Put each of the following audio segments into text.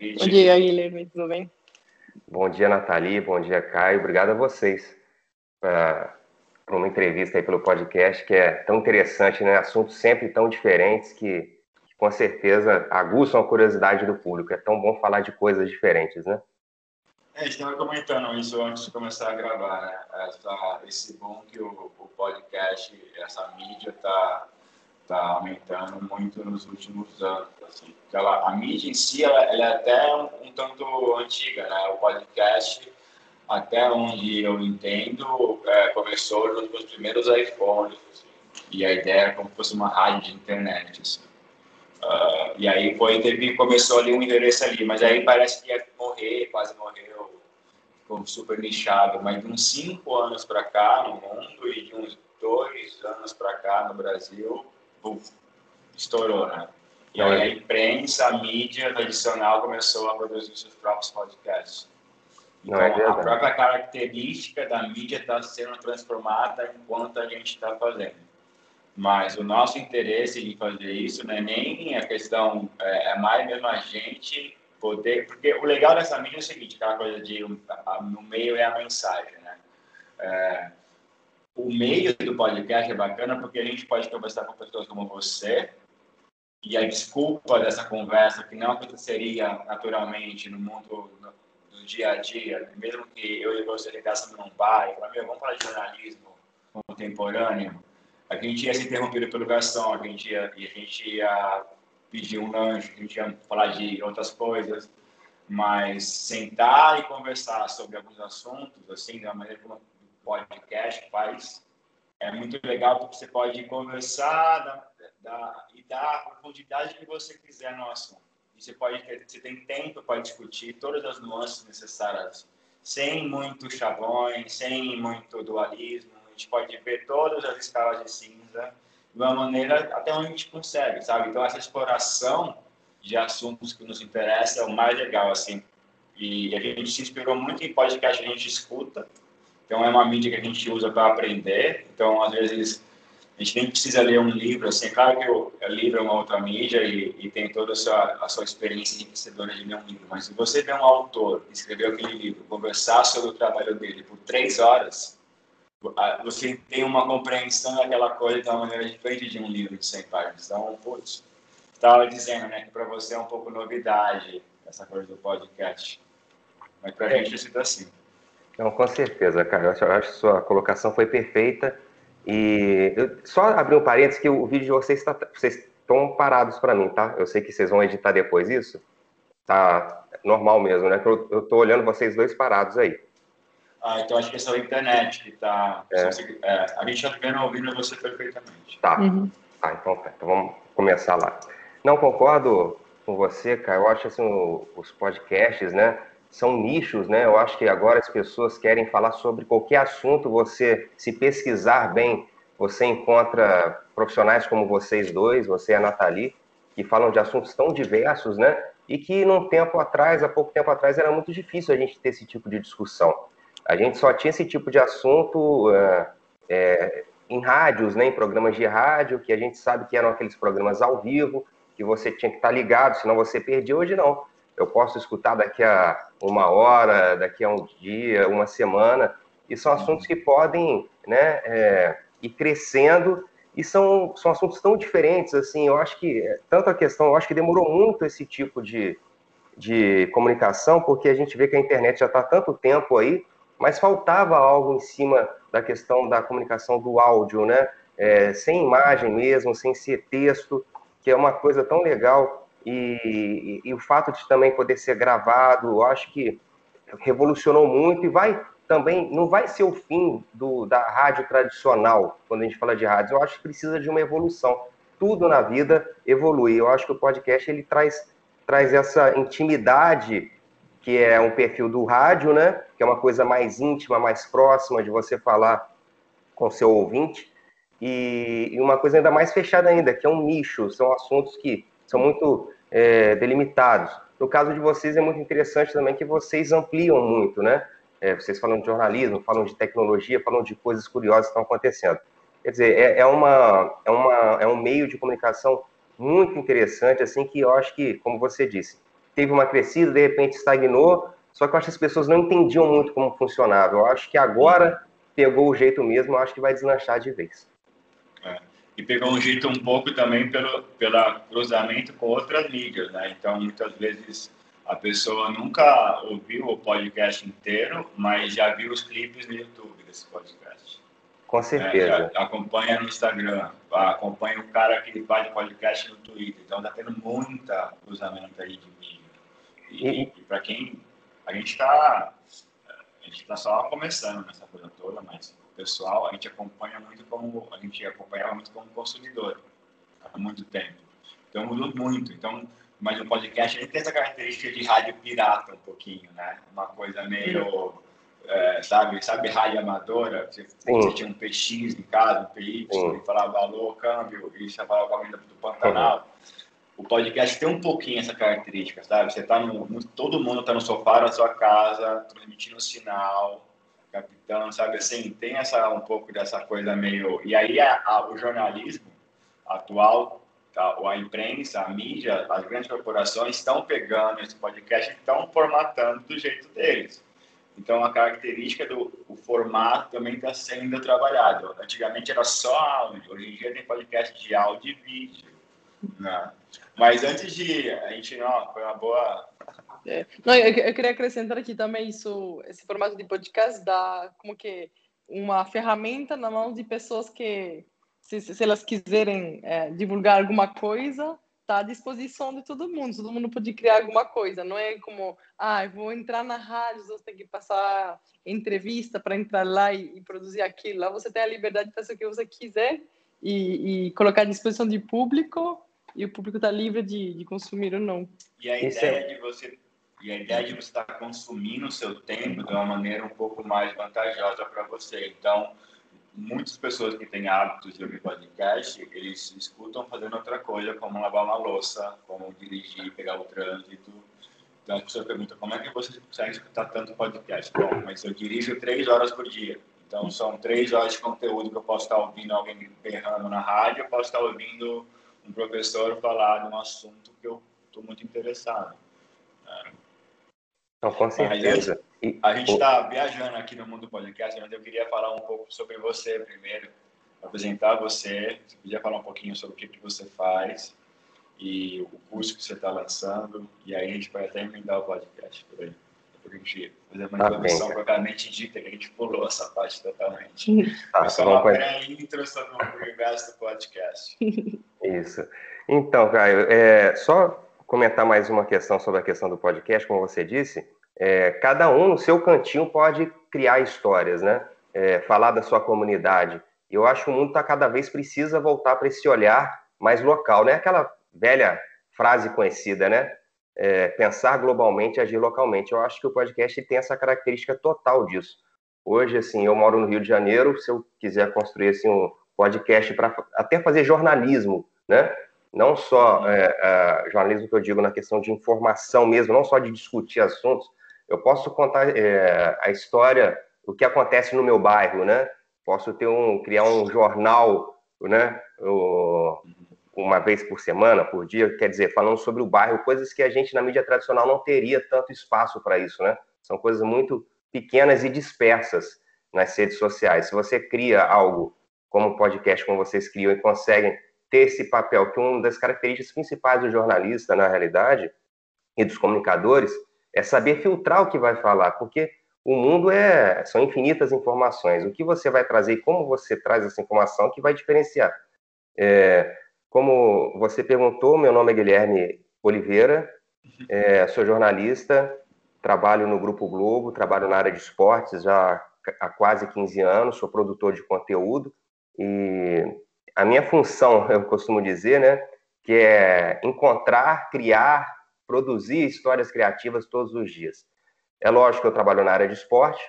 convite. Bom dia, Guilherme, tudo bem? Bom dia, Nathalie, bom dia, Caio. Obrigado a vocês por uma entrevista aí pelo podcast, que é tão interessante, né? Assuntos sempre tão diferentes que, que com certeza aguçam a curiosidade do público. É tão bom falar de coisas diferentes, né? É, a gente estava comentando isso antes de começar a gravar, né? Essa, esse bom que o, o podcast, essa mídia está tá aumentando muito nos últimos anos. Assim. Ela, a mídia em si, ela, ela é até um, um, tanto antiga, né? O podcast, até onde eu entendo, é, começou nos meus primeiros iPhones. Assim. E a ideia era como se fosse uma rádio de internet. Assim. Uh, e aí foi, teve, começou ali um endereço ali, mas aí parece que ia morrer, quase morreu, ficou super nichado. Mas de uns cinco anos para cá no mundo e de uns dois anos para cá no Brasil, estourou, né? E aí a imprensa, a mídia tradicional começou a produzir seus próprios podcasts. Então, é a própria característica da mídia está sendo transformada enquanto a gente está fazendo. Mas o nosso interesse em fazer isso não é nem a questão, é, é mais mesmo a gente poder. Porque o legal dessa mídia é o seguinte: aquela coisa de no meio é a mensagem, né? É, o meio do podcast é bacana porque a gente pode conversar com pessoas como você e a desculpa dessa conversa que não aconteceria naturalmente no mundo do dia a dia, mesmo que eu e você ligássemos num bar e falar, meu, vamos falar de jornalismo contemporâneo, a gente ia ser interrompido pelo garçom, a gente ia, a gente ia pedir um lanche, a gente ia falar de outras coisas, mas sentar e conversar sobre alguns assuntos, assim, da maneira como podcast faz, é muito legal porque você pode conversar da, da, e dar a profundidade que você quiser no assunto. E você pode ter, você tem tempo para discutir todas as nuances necessárias, sem muito chavões, sem muito dualismo, gente pode ver todas as escalas de cinza de uma maneira até onde a gente consegue, sabe? Então, essa exploração de assuntos que nos interessam é o mais legal, assim. E a gente se inspirou muito em podcast que a gente escuta. Então, é uma mídia que a gente usa para aprender. Então, às vezes, a gente nem precisa ler um livro, assim. É claro que o, livro é uma outra mídia e, e tem toda a sua, a sua experiência enriquecedora de ler um livro. Mas se você vê um autor escreveu aquele livro, conversar sobre o trabalho dele por três horas, você tem uma compreensão daquela coisa de uma maneira diferente de um livro de 100 páginas. Então, putz, estava dizendo né, que para você é um pouco novidade essa coisa do podcast. Mas para a é. gente isso sido assim. Não, com certeza, cara. Eu acho, eu acho que sua colocação foi perfeita. E eu, só abrir um parênteses que o vídeo de vocês está. Vocês estão parados para mim, tá? Eu sei que vocês vão editar depois isso. Tá normal mesmo, né? Eu, eu tô olhando vocês dois parados aí. Ah, então acho que essa é a internet que está. É. É, a gente está vendo ouvindo você perfeitamente. Tá. Uhum. Ah, então tá. Então vamos começar lá. Não concordo com você, cara. Eu acho assim, os podcasts, né? São nichos, né? Eu acho que agora as pessoas querem falar sobre qualquer assunto. Você, se pesquisar bem, você encontra profissionais como vocês dois, você e a Nathalie, que falam de assuntos tão diversos, né? E que num tempo atrás, há pouco tempo atrás, era muito difícil a gente ter esse tipo de discussão. A gente só tinha esse tipo de assunto é, é, em rádios, né, em programas de rádio, que a gente sabe que eram aqueles programas ao vivo, que você tinha que estar ligado, senão você perdia. Hoje não. Eu posso escutar daqui a uma hora, daqui a um dia, uma semana, e são assuntos que podem né, é, ir crescendo e são, são assuntos tão diferentes, assim, eu acho que, tanto a questão, eu acho que demorou muito esse tipo de, de comunicação, porque a gente vê que a internet já está há tanto tempo aí, mas faltava algo em cima da questão da comunicação do áudio, né? É, sem imagem mesmo, sem ser texto, que é uma coisa tão legal. E, e, o fato de também poder ser gravado, eu acho que revolucionou muito e vai também, não vai ser o fim do, da rádio tradicional, quando a gente fala de rádio, eu acho que precisa de uma evolução. Tudo na vida evolui. Eu acho que o podcast ele traz, traz essa intimidade que é um perfil do rádio, né? Que é uma coisa mais íntima, mais próxima de você falar com seu ouvinte. E, e uma coisa ainda mais fechada ainda, que é um nicho, são assuntos que são muito é, delimitados. No caso de vocês é muito interessante também que vocês ampliam muito, né? É, vocês falam de jornalismo, falam de tecnologia, falam de coisas curiosas que estão acontecendo. Quer dizer, é, é, uma, é, uma, é um meio de comunicação muito interessante, assim, que eu acho que, como você disse, teve uma crescida, de repente estagnou, só que eu acho que as pessoas não entendiam muito como funcionava. Eu acho que agora pegou o jeito mesmo, eu acho que vai deslanchar de vez. É. E pegou um jeito um pouco também pelo, pelo cruzamento com outras mídias, né? Então, muitas vezes a pessoa nunca ouviu o podcast inteiro, mas já viu os clipes no YouTube desse podcast. Com certeza. É, acompanha no Instagram, acompanha o cara que faz podcast no Twitter. Então, tá tendo muita cruzamento aí de mídia. E, e... e para quem a gente está a gente está só começando nessa coisa toda, mas pessoal a gente acompanha muito como a gente acompanhava muito como consumidor há muito tempo. Então mudou muito. Então, mas o podcast ele tem essa característica de rádio pirata um pouquinho, né? Uma coisa meio é, sabe, sabe rádio amadora, você, você, tinha um PX em casa, um PY, falava alô, câmbio, e você falava com a do Pantanal. Uhum o podcast tem um pouquinho essa característica, sabe? Você tá no, todo mundo tá no sofá da sua casa, transmitindo o sinal, capitão, sabe? Assim, tem essa um pouco dessa coisa meio. E aí a, a, o jornalismo atual, tá? a imprensa, a mídia, as grandes corporações estão pegando esse podcast e estão formatando do jeito deles. Então a característica do o formato também está sendo trabalhado. Antigamente era só áudio, hoje em dia tem podcast de áudio e vídeo. Né? Mas antes de a gente, não, foi uma boa. É. Não, eu, eu, queria acrescentar aqui também isso, esse formato de podcast dá como que uma ferramenta na mão de pessoas que, se, se elas quiserem é, divulgar alguma coisa, está à disposição de todo mundo. Todo mundo pode criar alguma coisa. Não é como, ah, eu vou entrar na rádio, você tem que passar entrevista para entrar lá e, e, produzir aquilo. Lá você tem a liberdade de fazer o que você quiser e, e colocar à disposição de público e o público está livre de, de consumir ou não. E a ideia é... de você e a ideia de você estar consumindo o seu tempo de uma maneira um pouco mais vantajosa para você. Então, muitas pessoas que têm hábitos de ouvir podcast, eles escutam fazendo outra coisa, como lavar uma louça, como dirigir, pegar o trânsito. Então, a pessoa pergunta, como é que você consegue escutar tanto podcast? Bom, mas eu dirijo três horas por dia. Então, são três horas de conteúdo que eu posso estar ouvindo alguém berrando na rádio, eu posso estar ouvindo um professor falar de um assunto que eu estou muito interessado. Não, com certeza. a gente está viajando aqui no mundo podcast, mas eu queria falar um pouco sobre você primeiro, apresentar você, você podia falar um pouquinho sobre o que, que você faz e o curso que você está lançando, e aí a gente vai até emendar o podcast por aí. Depois a gente fazer uma introdução tá propriamente dita, que a gente pulou essa parte totalmente. Tá, só uma pré-intro sobre o universo do podcast. Isso. Então, Caio, é, só comentar mais uma questão sobre a questão do podcast, como você disse, é, cada um no seu cantinho pode criar histórias, né? É, falar da sua comunidade. Eu acho que o mundo está cada vez precisa voltar para esse olhar mais local, né? Aquela velha frase conhecida, né? É, pensar globalmente, agir localmente. Eu acho que o podcast tem essa característica total disso. Hoje, assim, eu moro no Rio de Janeiro. Se eu quiser construir assim um podcast para até fazer jornalismo né? Não só é, é, jornalismo que eu digo na questão de informação mesmo, não só de discutir assuntos. Eu posso contar é, a história, o que acontece no meu bairro, né? Posso ter um, criar um jornal, né? O, uma vez por semana, por dia, quer dizer, falando sobre o bairro, coisas que a gente na mídia tradicional não teria tanto espaço para isso, né? São coisas muito pequenas e dispersas nas redes sociais. Se você cria algo como podcast, como vocês criam, e conseguem ter esse papel, que uma das características principais do jornalista, na realidade, e dos comunicadores, é saber filtrar o que vai falar, porque o mundo é são infinitas informações. O que você vai trazer e como você traz essa informação que vai diferenciar. É, como você perguntou, meu nome é Guilherme Oliveira, é, sou jornalista, trabalho no Grupo Globo, trabalho na área de esportes já há quase 15 anos, sou produtor de conteúdo e a minha função, eu costumo dizer, né, que é encontrar, criar, produzir histórias criativas todos os dias. É lógico que eu trabalho na área de esporte,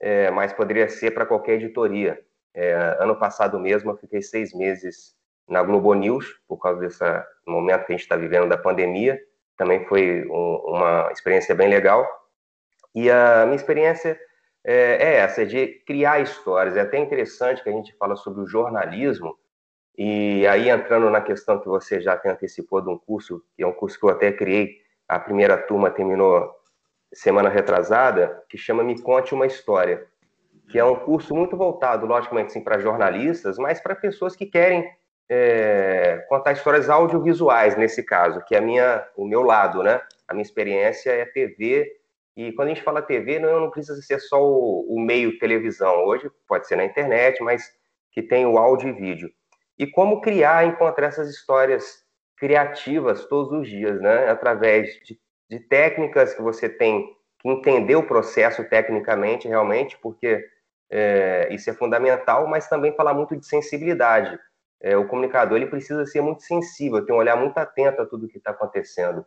é, mas poderia ser para qualquer editoria. É, ano passado mesmo, eu fiquei seis meses na Globo News, por causa desse momento que a gente está vivendo da pandemia. Também foi um, uma experiência bem legal. E a minha experiência é, é essa, de criar histórias. É até interessante que a gente fala sobre o jornalismo, e aí, entrando na questão que você já tem antecipou de um curso, que é um curso que eu até criei, a primeira turma terminou semana retrasada, que chama Me Conte uma História, que é um curso muito voltado, logicamente, sim, para jornalistas, mas para pessoas que querem é, contar histórias audiovisuais, nesse caso, que é a minha, o meu lado, né? A minha experiência é TV, e quando a gente fala TV, não, não precisa ser só o, o meio televisão. Hoje pode ser na internet, mas que tem o áudio e vídeo. E como criar, encontrar essas histórias criativas todos os dias, né? Através de, de técnicas que você tem que entender o processo tecnicamente, realmente, porque é, isso é fundamental, mas também falar muito de sensibilidade. É, o comunicador ele precisa ser muito sensível, ter um olhar muito atento a tudo que está acontecendo.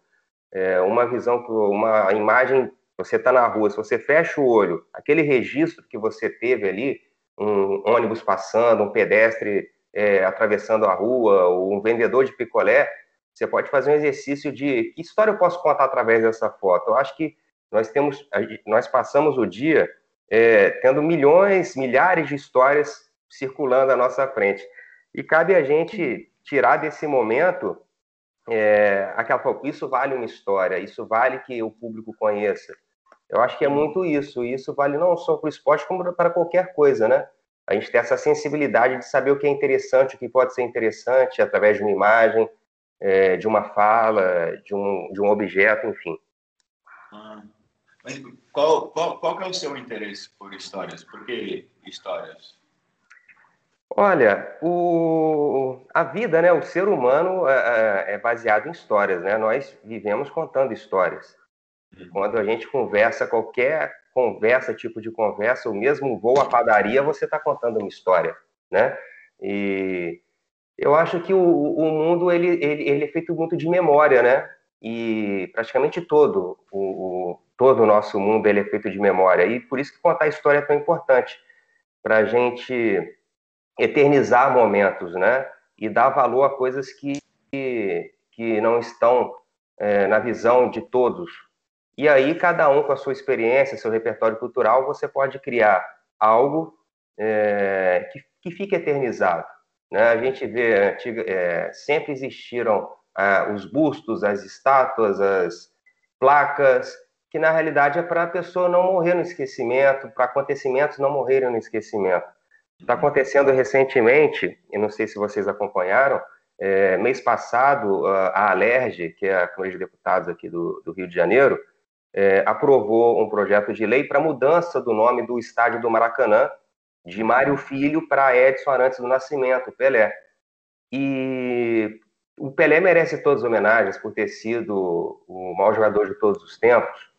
É, uma visão, uma imagem, você está na rua, se você fecha o olho, aquele registro que você teve ali, um ônibus passando, um pedestre é, atravessando a rua, ou um vendedor de picolé, você pode fazer um exercício de que história eu posso contar através dessa foto. Eu acho que nós temos, nós passamos o dia é, tendo milhões, milhares de histórias circulando à nossa frente. E cabe a gente tirar desse momento é, aquela isso vale uma história, isso vale que o público conheça. Eu acho que é muito isso. E isso vale não só para o esporte, como para qualquer coisa, né? A gente tem essa sensibilidade de saber o que é interessante, o que pode ser interessante através de uma imagem, é, de uma fala, de um, de um objeto, enfim. Ah, mas qual, qual, qual é o seu interesse por histórias? Por que histórias? Olha, o, a vida, né, o ser humano é, é, é baseado em histórias, né? Nós vivemos contando histórias. Uhum. Quando a gente conversa, qualquer conversa, tipo de conversa, o mesmo voo à padaria, você está contando uma história, né? E eu acho que o, o mundo ele, ele, ele, é feito muito de memória, né? E praticamente todo o, o, todo o nosso mundo ele é feito de memória. E por isso que contar história é tão importante para a gente eternizar momentos, né? E dar valor a coisas que que não estão é, na visão de todos. E aí cada um com a sua experiência, seu repertório cultural, você pode criar algo é, que, que fique eternizado. Né? A gente vê, antiga, é, sempre existiram ah, os bustos, as estátuas, as placas, que na realidade é para a pessoa não morrer no esquecimento, para acontecimentos não morrerem no esquecimento. Está acontecendo recentemente, e não sei se vocês acompanharam, é, mês passado, a Alerj, que é a Câmara de Deputados aqui do, do Rio de Janeiro, é, aprovou um projeto de lei para mudança do nome do estádio do Maracanã, de Mário Filho para Edson Arantes do Nascimento, Pelé. E o Pelé merece todas as homenagens por ter sido o maior jogador de todos os tempos.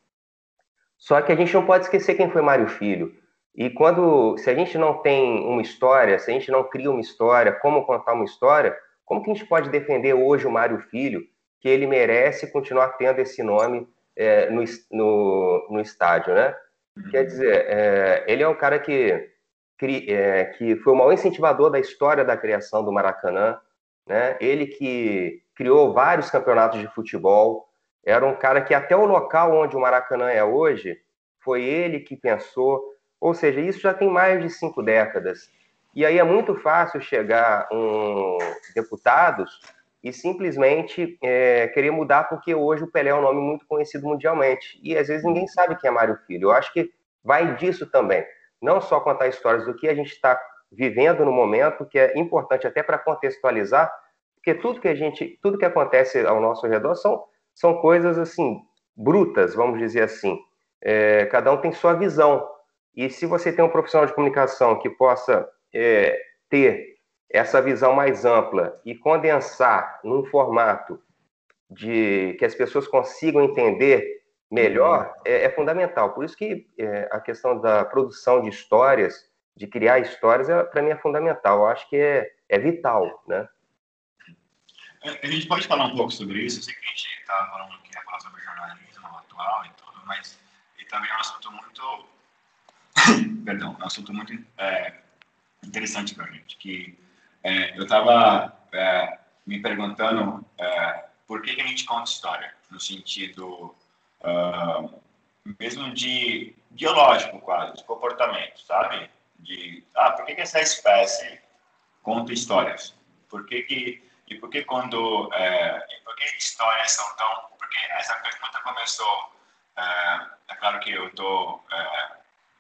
Só que a gente não pode esquecer quem foi Mário Filho. E quando, se a gente não tem uma história, se a gente não cria uma história, como contar uma história, como que a gente pode defender hoje o Mário Filho, que ele merece continuar tendo esse nome é, no, no, no, estádio, né? Uhum. Quer dizer, é, ele é um cara que é, que foi o maior incentivador da história da criação do Maracanã, né? Ele que criou vários campeonatos de futebol, era um cara que até o local onde o Maracanã é hoje, foi ele que pensou, ou seja, isso já tem mais de cinco décadas. E aí é muito fácil chegar um deputados e simplesmente é, querer mudar porque hoje o Pelé é um nome muito conhecido mundialmente. E às vezes ninguém sabe quem é Mário Filho. Eu acho que vai disso também não só contar histórias do que a gente está vivendo no momento, que é importante até para contextualizar, porque tudo que a gente, tudo que acontece ao nosso redor são, são coisas assim brutas, vamos dizer assim. É, cada um tem sua visão. E se você tem um profissional de comunicação que possa é, ter essa visão mais ampla e condensar num formato de que as pessoas consigam entender melhor é, é fundamental. Por isso que é, a questão da produção de histórias, de criar histórias, é, para mim é fundamental. Eu acho que é, é vital, né? É, a gente pode falar um pouco sobre isso. Eu sei que a gente está falando que ia falar sobre jornalismo atual e tudo, mas e também é um assunto muito, perdão, é um assunto muito é, interessante para a gente. Que é, eu estava é, me perguntando por que, que a gente conta história, no sentido uh, mesmo de biológico quase, de comportamento, sabe? De, ah, por que, que essa espécie conta histórias? Por que que, e por que quando, é, por que histórias são tão, por porque essa pergunta começou. É, é claro que eu estou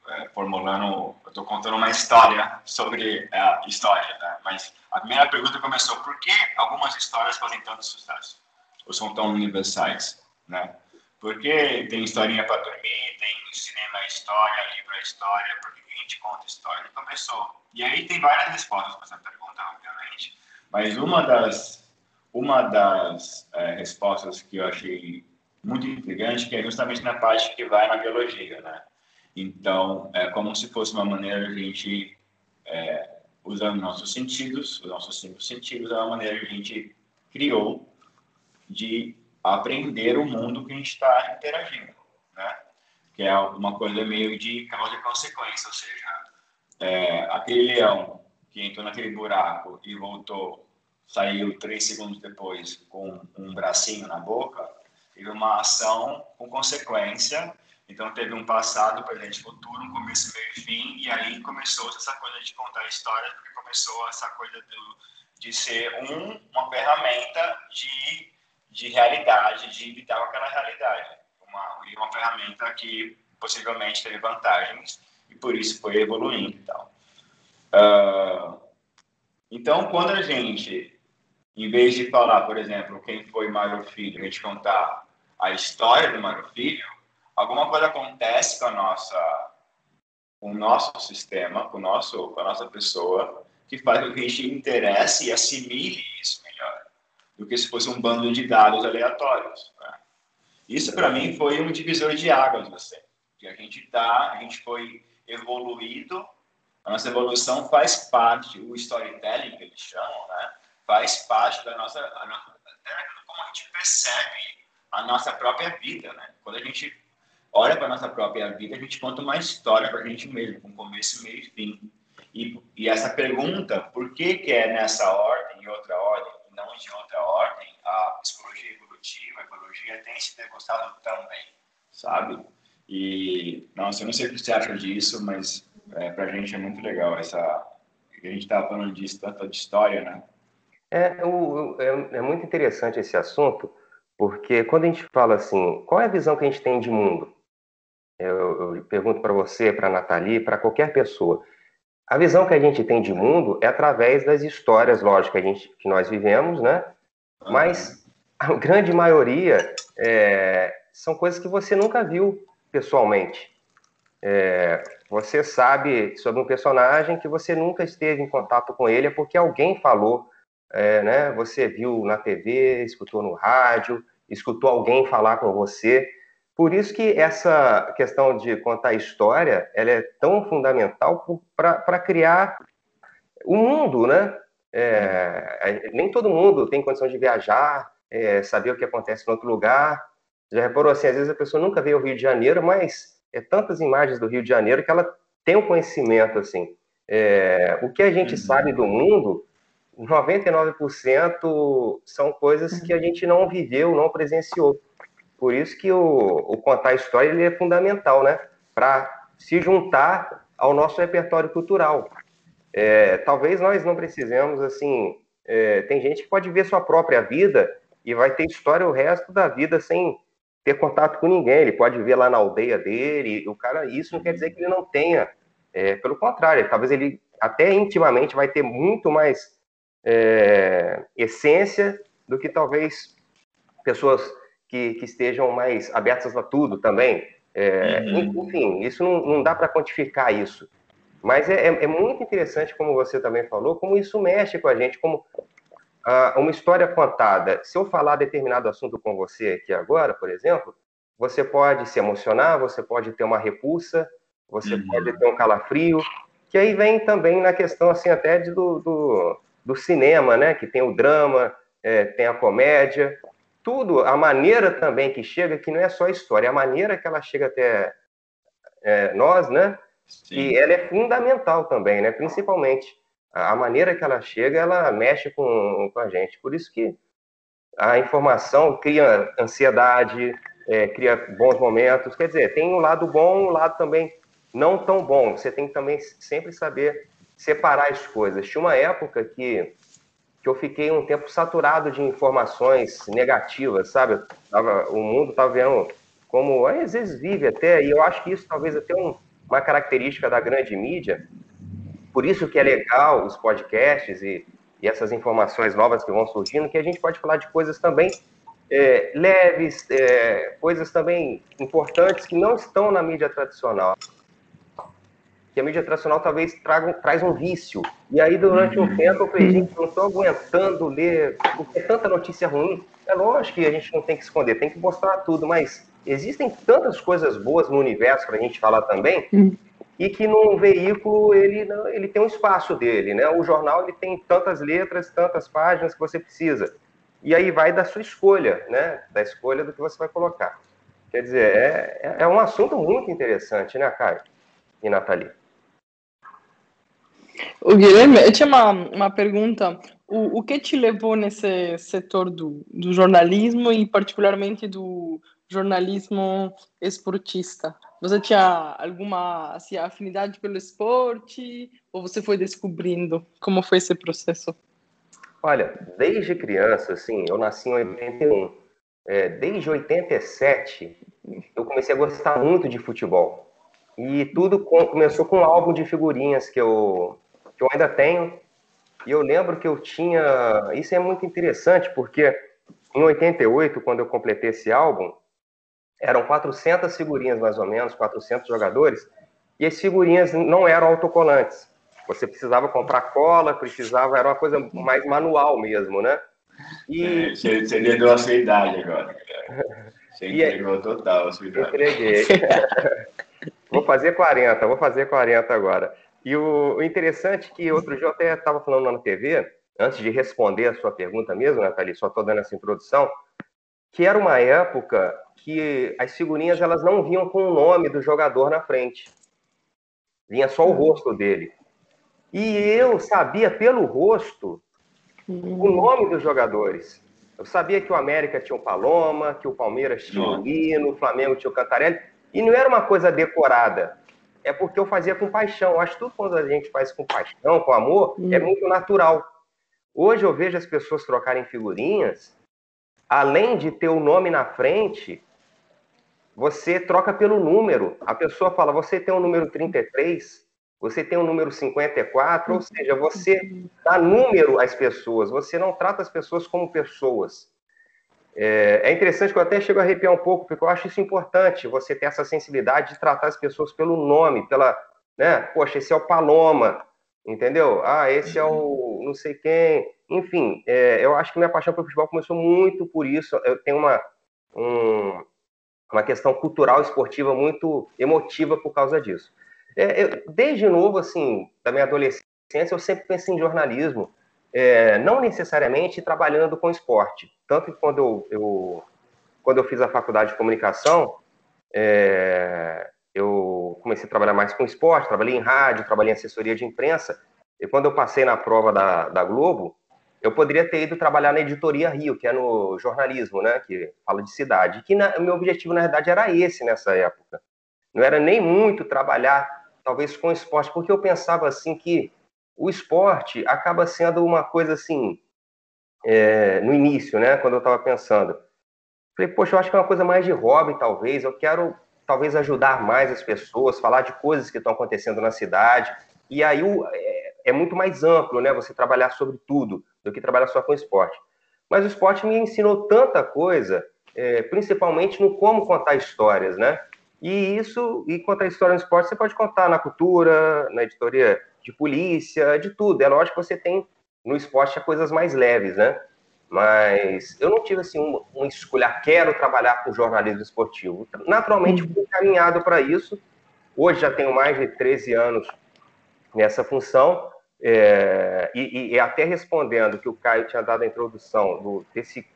é, é, formulando, eu estou contando uma história sobre a história, né? mas a primeira pergunta começou: por que algumas histórias fazem tanto sucesso? Ou são tão universais, né? Porque tem historinha para dormir, tem cinema história, livro história, por que a gente conta história? E começou. E aí tem várias respostas para essa pergunta, obviamente. Mas uma das, uma das é, respostas que eu achei muito intrigante, que é justamente na parte que vai na biologia, né? Então, é como se fosse uma maneira de a gente, é, usando nossos sentidos, os nossos cinco sentidos, é uma maneira que a gente criou de aprender o mundo que a gente está interagindo, né? Que é uma coisa meio de causa e consequência, ou seja, é, aquele leão que entrou naquele buraco e voltou, saiu três segundos depois com um bracinho na boca, teve uma ação com consequência. Então teve um passado, presente, futuro, um começo, meio e fim, e aí começou essa coisa de contar histórias, porque começou essa coisa do, de ser um, uma ferramenta de, de realidade, de com aquela realidade. Uma, uma ferramenta que possivelmente teve vantagens e por isso foi evoluindo e tal. Uh, então, quando a gente, em vez de falar, por exemplo, quem foi Mário Filho, a gente contar a história do Mário Filho, alguma coisa acontece com a nossa, com o nosso sistema, com, o nosso, com a nossa pessoa, que faz com que a gente interesse e assimile isso melhor, do que se fosse um bando de dados aleatórios. Né? Isso, para mim, foi um divisor de águas, você. Que a gente tá, a gente foi evoluído, a nossa evolução faz parte, o storytelling que eles chamam, né? faz parte da nossa, a nossa como a gente percebe a nossa própria vida, né? Quando a gente olha para nossa própria vida, a gente conta uma história para a gente mesmo, com começo, meio e fim. E, e essa pergunta, por que, que é nessa ordem e outra ordem, e não de outra ordem, a psicologia evolutiva, a ecologia tem se degustado também, sabe? E, nossa, eu não sei o que você acha disso, mas é, para a gente é muito legal essa. A gente estava falando disso, tanto de história, né? É, o, é, é muito interessante esse assunto, porque quando a gente fala assim, qual é a visão que a gente tem de mundo? Eu, eu pergunto para você, para a Nathalie, para qualquer pessoa. A visão que a gente tem de mundo é através das histórias, lógico, que, a gente, que nós vivemos, né? Mas a grande maioria é, são coisas que você nunca viu pessoalmente. É, você sabe sobre um personagem que você nunca esteve em contato com ele, é porque alguém falou, é, né? Você viu na TV, escutou no rádio, escutou alguém falar com você. Por isso que essa questão de contar história, ela é tão fundamental para criar o mundo, né? É, nem todo mundo tem condição de viajar, é, saber o que acontece em outro lugar. Já reparou assim, às vezes a pessoa nunca veio ao Rio de Janeiro, mas é tantas imagens do Rio de Janeiro que ela tem um conhecimento assim. É, o que a gente uhum. sabe do mundo, 99% são coisas que a uhum. gente não viveu, não presenciou. Por isso que o, o contar história ele é fundamental, né? Para se juntar ao nosso repertório cultural. É, talvez nós não precisemos, assim, é, tem gente que pode ver sua própria vida e vai ter história o resto da vida sem ter contato com ninguém. Ele pode ver lá na aldeia dele. O cara, isso não quer dizer que ele não tenha. É, pelo contrário, talvez ele até intimamente vai ter muito mais é, essência do que talvez pessoas que, que, estejam mais abertas a tudo também. É, uhum. Enfim, isso não, não dá para quantificar isso. Mas é, é, é, muito interessante, como você também falou, como isso mexe com a gente, como ah, uma história contada. Se eu falar determinado assunto com você aqui agora, por exemplo, você pode se emocionar, você pode ter uma repulsa, você uhum. pode ter um calafrio, que aí vem também na questão assim até de, do, do, do cinema, né? Que tem o drama, é, tem a comédia, tudo, a maneira também que chega, que não é só a história, a maneira que ela chega até é, nós, né? Sim. E ela é fundamental também, né? Principalmente a maneira que ela chega, ela mexe com, com a gente. Por isso que a informação cria ansiedade, é, cria bons momentos. Quer dizer, tem um lado bom, um lado também não tão bom. Você tem que também sempre saber separar as coisas. Tinha uma época que que eu fiquei um tempo saturado de informações negativas, sabe? Tava, o mundo estava vendo como às vezes vive até, e eu acho que isso talvez até um, uma característica da grande mídia. Por isso que é legal os podcasts e, e essas informações novas que vão surgindo, que a gente pode falar de coisas também é, leves, é, coisas também importantes que não estão na mídia tradicional que a mídia tradicional talvez traga, traz um vício. E aí, durante um tempo, eu falei, gente, não estou aguentando ler, porque é tanta notícia ruim. É lógico que a gente não tem que esconder, tem que mostrar tudo, mas existem tantas coisas boas no universo para a gente falar também, e que num veículo ele, ele tem um espaço dele, né? O jornal ele tem tantas letras, tantas páginas que você precisa. E aí vai da sua escolha, né? Da escolha do que você vai colocar. Quer dizer, é, é um assunto muito interessante, né, Caio e Nathalie? O Guilherme, eu tinha uma, uma pergunta. O, o que te levou nesse setor do, do jornalismo e particularmente do jornalismo esportista? Você tinha alguma assim, afinidade pelo esporte ou você foi descobrindo? Como foi esse processo? Olha, desde criança, assim, eu nasci em 81. É, desde 87, eu comecei a gostar muito de futebol. E tudo com, começou com um álbum de figurinhas que eu, que eu ainda tenho. E eu lembro que eu tinha. Isso é muito interessante, porque em 88, quando eu completei esse álbum, eram 400 figurinhas mais ou menos, 400 jogadores, e as figurinhas não eram autocolantes. Você precisava comprar cola, precisava, era uma coisa mais manual mesmo, né? E... Você, você lhe a sua idade agora. Você entregou e... total a sua idade. Entreguei. vou fazer 40, vou fazer 40 agora. E o, o interessante é que outro dia eu até estava falando na TV, antes de responder a sua pergunta mesmo, Nathalie, só estou dando essa introdução, que era uma época que as figurinhas elas não vinham com o nome do jogador na frente. Vinha só o rosto dele. E eu sabia pelo rosto o nome dos jogadores. Eu sabia que o América tinha o Paloma, que o Palmeiras tinha o Lino, o Flamengo tinha o Cantarelli. E não era uma coisa decorada é porque eu fazia com paixão. Eu acho que tudo quando a gente faz com paixão, com amor, é hum. muito natural. Hoje eu vejo as pessoas trocarem figurinhas, além de ter o nome na frente, você troca pelo número. A pessoa fala, você tem o número 33, você tem o número 54, ou seja, você dá número às pessoas, você não trata as pessoas como pessoas. É, é, interessante que eu até chego a arrepiar um pouco, porque eu acho isso importante, você ter essa sensibilidade de tratar as pessoas pelo nome, pela, né? Poxa, esse é o Paloma, entendeu? Ah, esse é o não sei quem. Enfim, é, eu acho que minha paixão pelo futebol começou muito por isso. Eu tenho uma, um, uma questão cultural esportiva muito emotiva por causa disso. É, eu, desde novo, assim, da minha adolescência, eu sempre pensei em jornalismo é, não necessariamente trabalhando com esporte. Tanto que quando eu, eu quando eu fiz a faculdade de comunicação, é, eu comecei a trabalhar mais com esporte, trabalhei em rádio, trabalhei em assessoria de imprensa, e quando eu passei na prova da, da Globo, eu poderia ter ido trabalhar na editoria Rio, que é no jornalismo, né, que fala de cidade, que o meu objetivo, na verdade, era esse nessa época. Não era nem muito trabalhar, talvez, com esporte, porque eu pensava, assim, que o esporte acaba sendo uma coisa assim, é, no início, né, quando eu estava pensando. Falei, poxa, eu acho que é uma coisa mais de hobby, talvez. Eu quero, talvez, ajudar mais as pessoas, falar de coisas que estão acontecendo na cidade. E aí o, é, é, muito mais amplo, né, você trabalhar sobre tudo, do que trabalhar só com esporte. Mas o esporte me ensinou tanta coisa, é, principalmente no como contar histórias, né? E isso, e contar história no esporte, você pode contar na cultura, na editoria de polícia, de tudo. É lógico que você tem no esporte coisas mais leves, né? Mas eu não tive assim um, um escolha, quero trabalhar com jornalismo esportivo. Naturalmente fui encaminhado para isso. Hoje já tenho mais de 13 anos nessa função. É, e, e, até respondendo que o Caio tinha dado a introdução do, desse.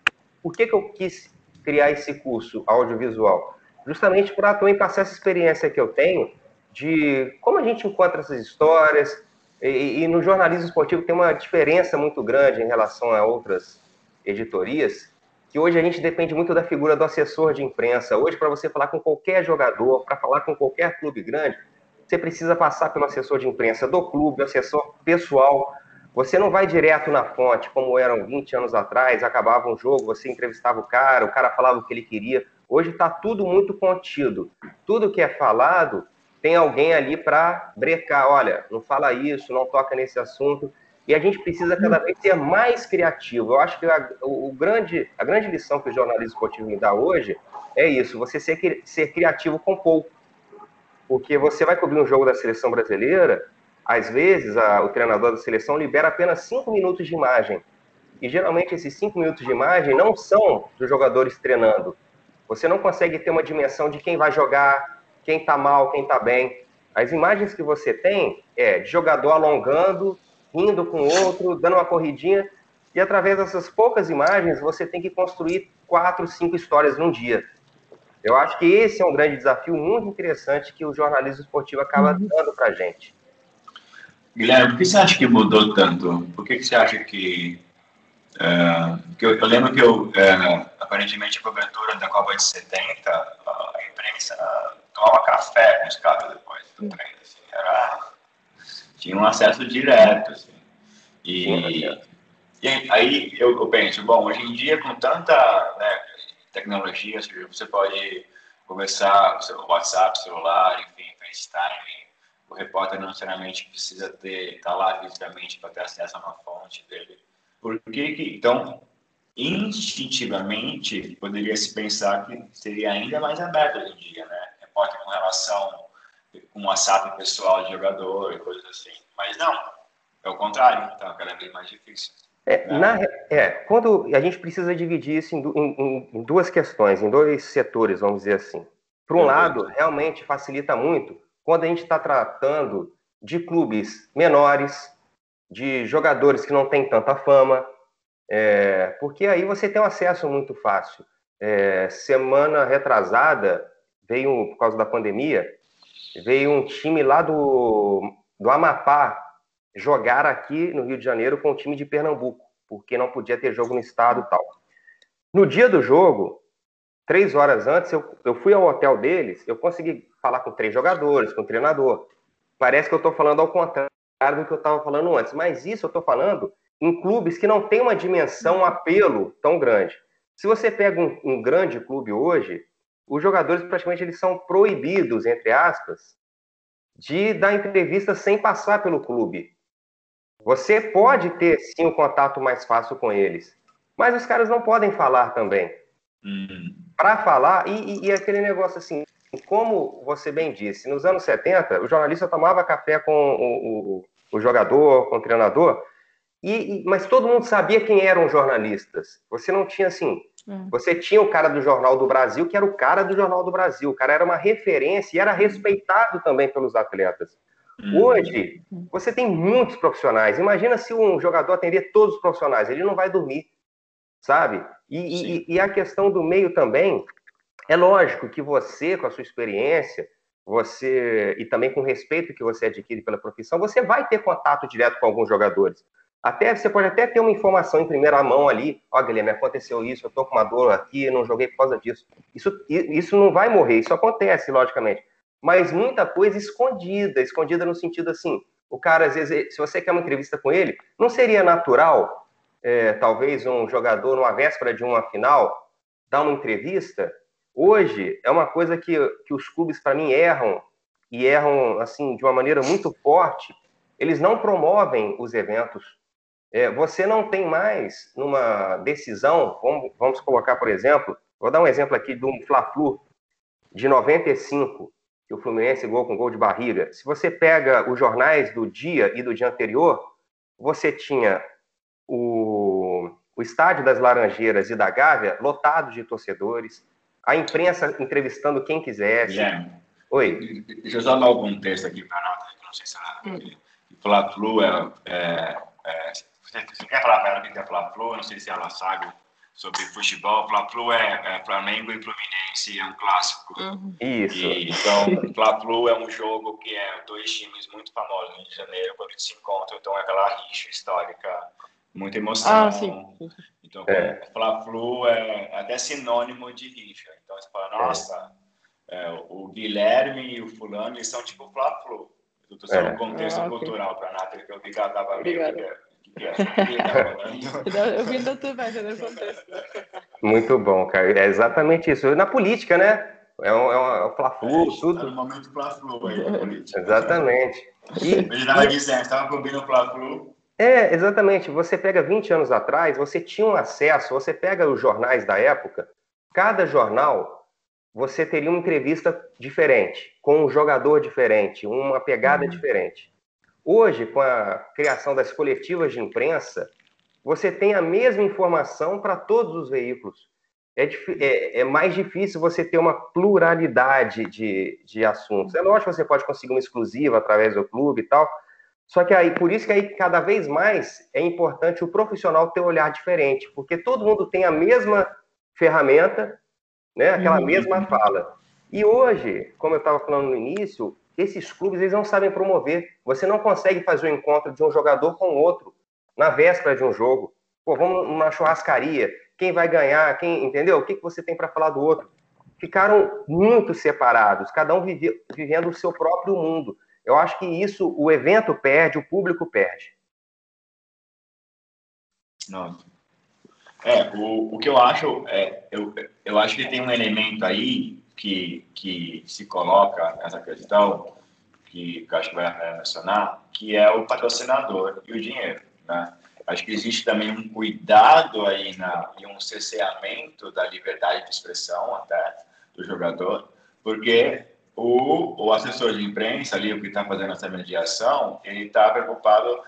Por que, que eu quis criar esse curso audiovisual? Justamente para também passar essa experiência que eu tenho de como a gente encontra essas histórias. E, e, no jornalismo esportivo tem uma diferença muito grande em relação a outras editorias, que hoje a gente depende muito da figura do assessor de imprensa. Hoje, para você falar com qualquer jogador, para falar com qualquer clube grande, você precisa passar pelo assessor de imprensa do clube, assessor pessoal. Você não vai direto na fonte, como eram 20 anos atrás, acabava um jogo, você entrevistava o cara, o cara falava o que ele queria. Hoje está tudo muito contido. Tudo que é falado tem alguém ali para brecar. Olha, não fala isso, não toca nesse assunto. E a gente precisa cada vez ser mais criativo. Eu acho que a, o, grande, a grande lição que o jornalismo esportivo me dá hoje é isso: você ser, ser criativo com pouco. Porque você vai cobrir um jogo da seleção brasileira, às vezes a, o treinador da seleção libera apenas cinco minutos de imagem. E geralmente esses cinco minutos de imagem não são dos jogadores treinando. Você não consegue ter uma dimensão de quem vai jogar, quem está mal, quem está bem. As imagens que você tem é de jogador alongando, indo com outro, dando uma corridinha, e através dessas poucas imagens você tem que construir quatro, cinco histórias num dia. Eu acho que esse é um grande desafio muito interessante que o jornalismo esportivo acaba uhum. dando para a gente. Guilherme, por que você acha que mudou tanto? Por que, que você acha que. Uh, que eu, eu, lembro que eu, uh, aparentemente, a cobertura da Copa de 70, a imprensa tomava café com os caras depois do treino. Assim, era, tinha um acesso direto. Assim. E, e aí eu, eu, penso, bom, hoje em dia, com tanta né, tecnologia, você pode conversar com WhatsApp, celular, enfim, FaceTime o repórter não necessariamente precisa ter estar tá lá fisicamente para ter acesso a uma fonte dele. Por que que, então, instintivamente, poderia se pensar que seria ainda mais aberto hoje em dia, né? Repórter com relação com um WhatsApp pessoal de jogador e coisas assim. Mas não, é o contrário, então cada vez mais difícil. É, né? na, é, quando a gente precisa dividir isso em, em, em, duas questões, em dois setores, vamos dizer assim. Por um lado, realmente facilita muito quando a gente está tratando de clubes menores, de jogadores que não têm tanta fama, é, porque aí você tem um acesso muito fácil. É, semana retrasada, veio, por causa da pandemia, veio um time lá do, do Amapá jogar aqui no Rio de Janeiro com o time de Pernambuco, porque não podia ter jogo no estado e tal. No dia do jogo, três horas antes, eu, eu fui ao hotel deles, eu consegui falar com três jogadores, com o treinador. Parece que eu estou falando ao contrário do que eu estava falando antes, mas isso eu estou falando em clubes que não tem uma dimensão, um apelo tão grande. Se você pega um, um grande clube hoje, os jogadores praticamente eles são proibidos, entre aspas, de dar entrevista sem passar pelo clube. Você pode ter sim um contato mais fácil com eles, mas os caras não podem falar também. Uhum. Para falar, e, e, e, aquele negócio assim, como você bem disse, nos anos 70, o jornalista tomava café com o, o, o jogador, com o treinador, e, mas todo mundo sabia quem eram os jornalistas. Você não tinha assim. Uhum. Você tinha o cara do Jornal do Brasil, que era o cara do Jornal do Brasil. O cara era uma referência e era respeitado também pelos atletas. Uhum. Hoje, você tem muitos profissionais. Imagina se um jogador atender todos os profissionais, ele não vai dormir, sabe? E, e, e, a questão do meio também, é lógico que você, com a sua experiência, você e também com o respeito que você adquire pela profissão, você vai ter contato direto com alguns jogadores. Até você pode até ter uma informação em primeira mão ali, ó, oh, Guilherme, aconteceu isso, eu tô com uma dor aqui, não joguei por causa disso. Isso, isso não vai morrer, isso acontece, logicamente. Mas muita coisa escondida, escondida no sentido assim, o cara, às vezes, se você quer uma entrevista com ele, não seria natural é, talvez um jogador, numa véspera de uma final, dar uma entrevista, hoje é uma coisa que, que os clubes, para mim, erram, e erram assim de uma maneira muito forte. Eles não promovem os eventos. É, você não tem mais, numa decisão, vamos, vamos colocar, por exemplo, vou dar um exemplo aqui de um Fla-Flu de 95, que o Fluminense gol com gol de barriga. Se você pega os jornais do dia e do dia anterior, você tinha o, o estádio das Laranjeiras e da Gávea lotado de torcedores, a imprensa entrevistando quem quisesse. Guilherme, Oi. Deixa eu só dar o contexto aqui para nós, não sei se ela... Hum. Fla-Flu é, é, é, Você quer falar para ela o que é Fla-Flu? Não sei se ela sabe sobre futebol. Fla-Flu é, é, Flamengo e Fluminense, é um clássico. Uhum. Isso. E, então, Fla-Flu é um jogo que é dois times muito famosos no Rio de Janeiro, quando eles se encontram. Então, é aquela rixa histórica muita emoção. Ah, sim. Então, é. Fla-Flu é até sinônimo de rixa. Então, você fala, nossa, é. É, o Guilherme e o fulano, eles são tipo Fla-Flu. Eu estou só no é. contexto ah, cultural okay. para a Nathalie, que eu vi ela que, Eu vim da o contexto. Muito bom, cara. É exatamente isso. Na política, né? É um, é um, é um fla-flu, é, tudo. Tá no momento fla-flu aí, na política. Exatamente. E, Ele estava dizendo, estava cobrindo o fla-flu. É, exatamente. Você pega 20 anos atrás, você tinha um acesso, você pega os jornais da época, cada jornal você teria uma entrevista diferente, com um jogador diferente, uma pegada uhum. diferente. Hoje, com a criação das coletivas de imprensa, você tem a mesma informação para todos os veículos. É, é, é, mais difícil você ter uma pluralidade de, de assuntos. É lógico que você pode conseguir uma exclusiva através do clube e tal, só que aí, por isso que aí cada vez mais é importante o profissional ter um olhar diferente, porque todo mundo tem a mesma ferramenta, né, aquela uhum. mesma fala. E hoje, como eu estava falando no início, esses clubes eles não sabem promover. Você não consegue fazer o um encontro de um jogador com outro na véspera de um jogo. Pô, vamos numa churrascaria. Quem vai ganhar? Quem, entendeu? O que, você tem para falar do outro? Ficaram muito separados, cada um vive, vivendo o seu próprio mundo. Eu acho que isso o evento perde, o público perde. Não. É, o, o que eu acho, é, eu, eu acho que tem um elemento aí que, que se coloca nessa questão, que, que acho que vai mencionar, que é o patrocinador e o dinheiro. Né? Acho que existe também um cuidado aí na, e um cesseamento da liberdade de expressão até do jogador, porque o, o assessor de imprensa ali, o que está fazendo essa mediação, ele está preocupado,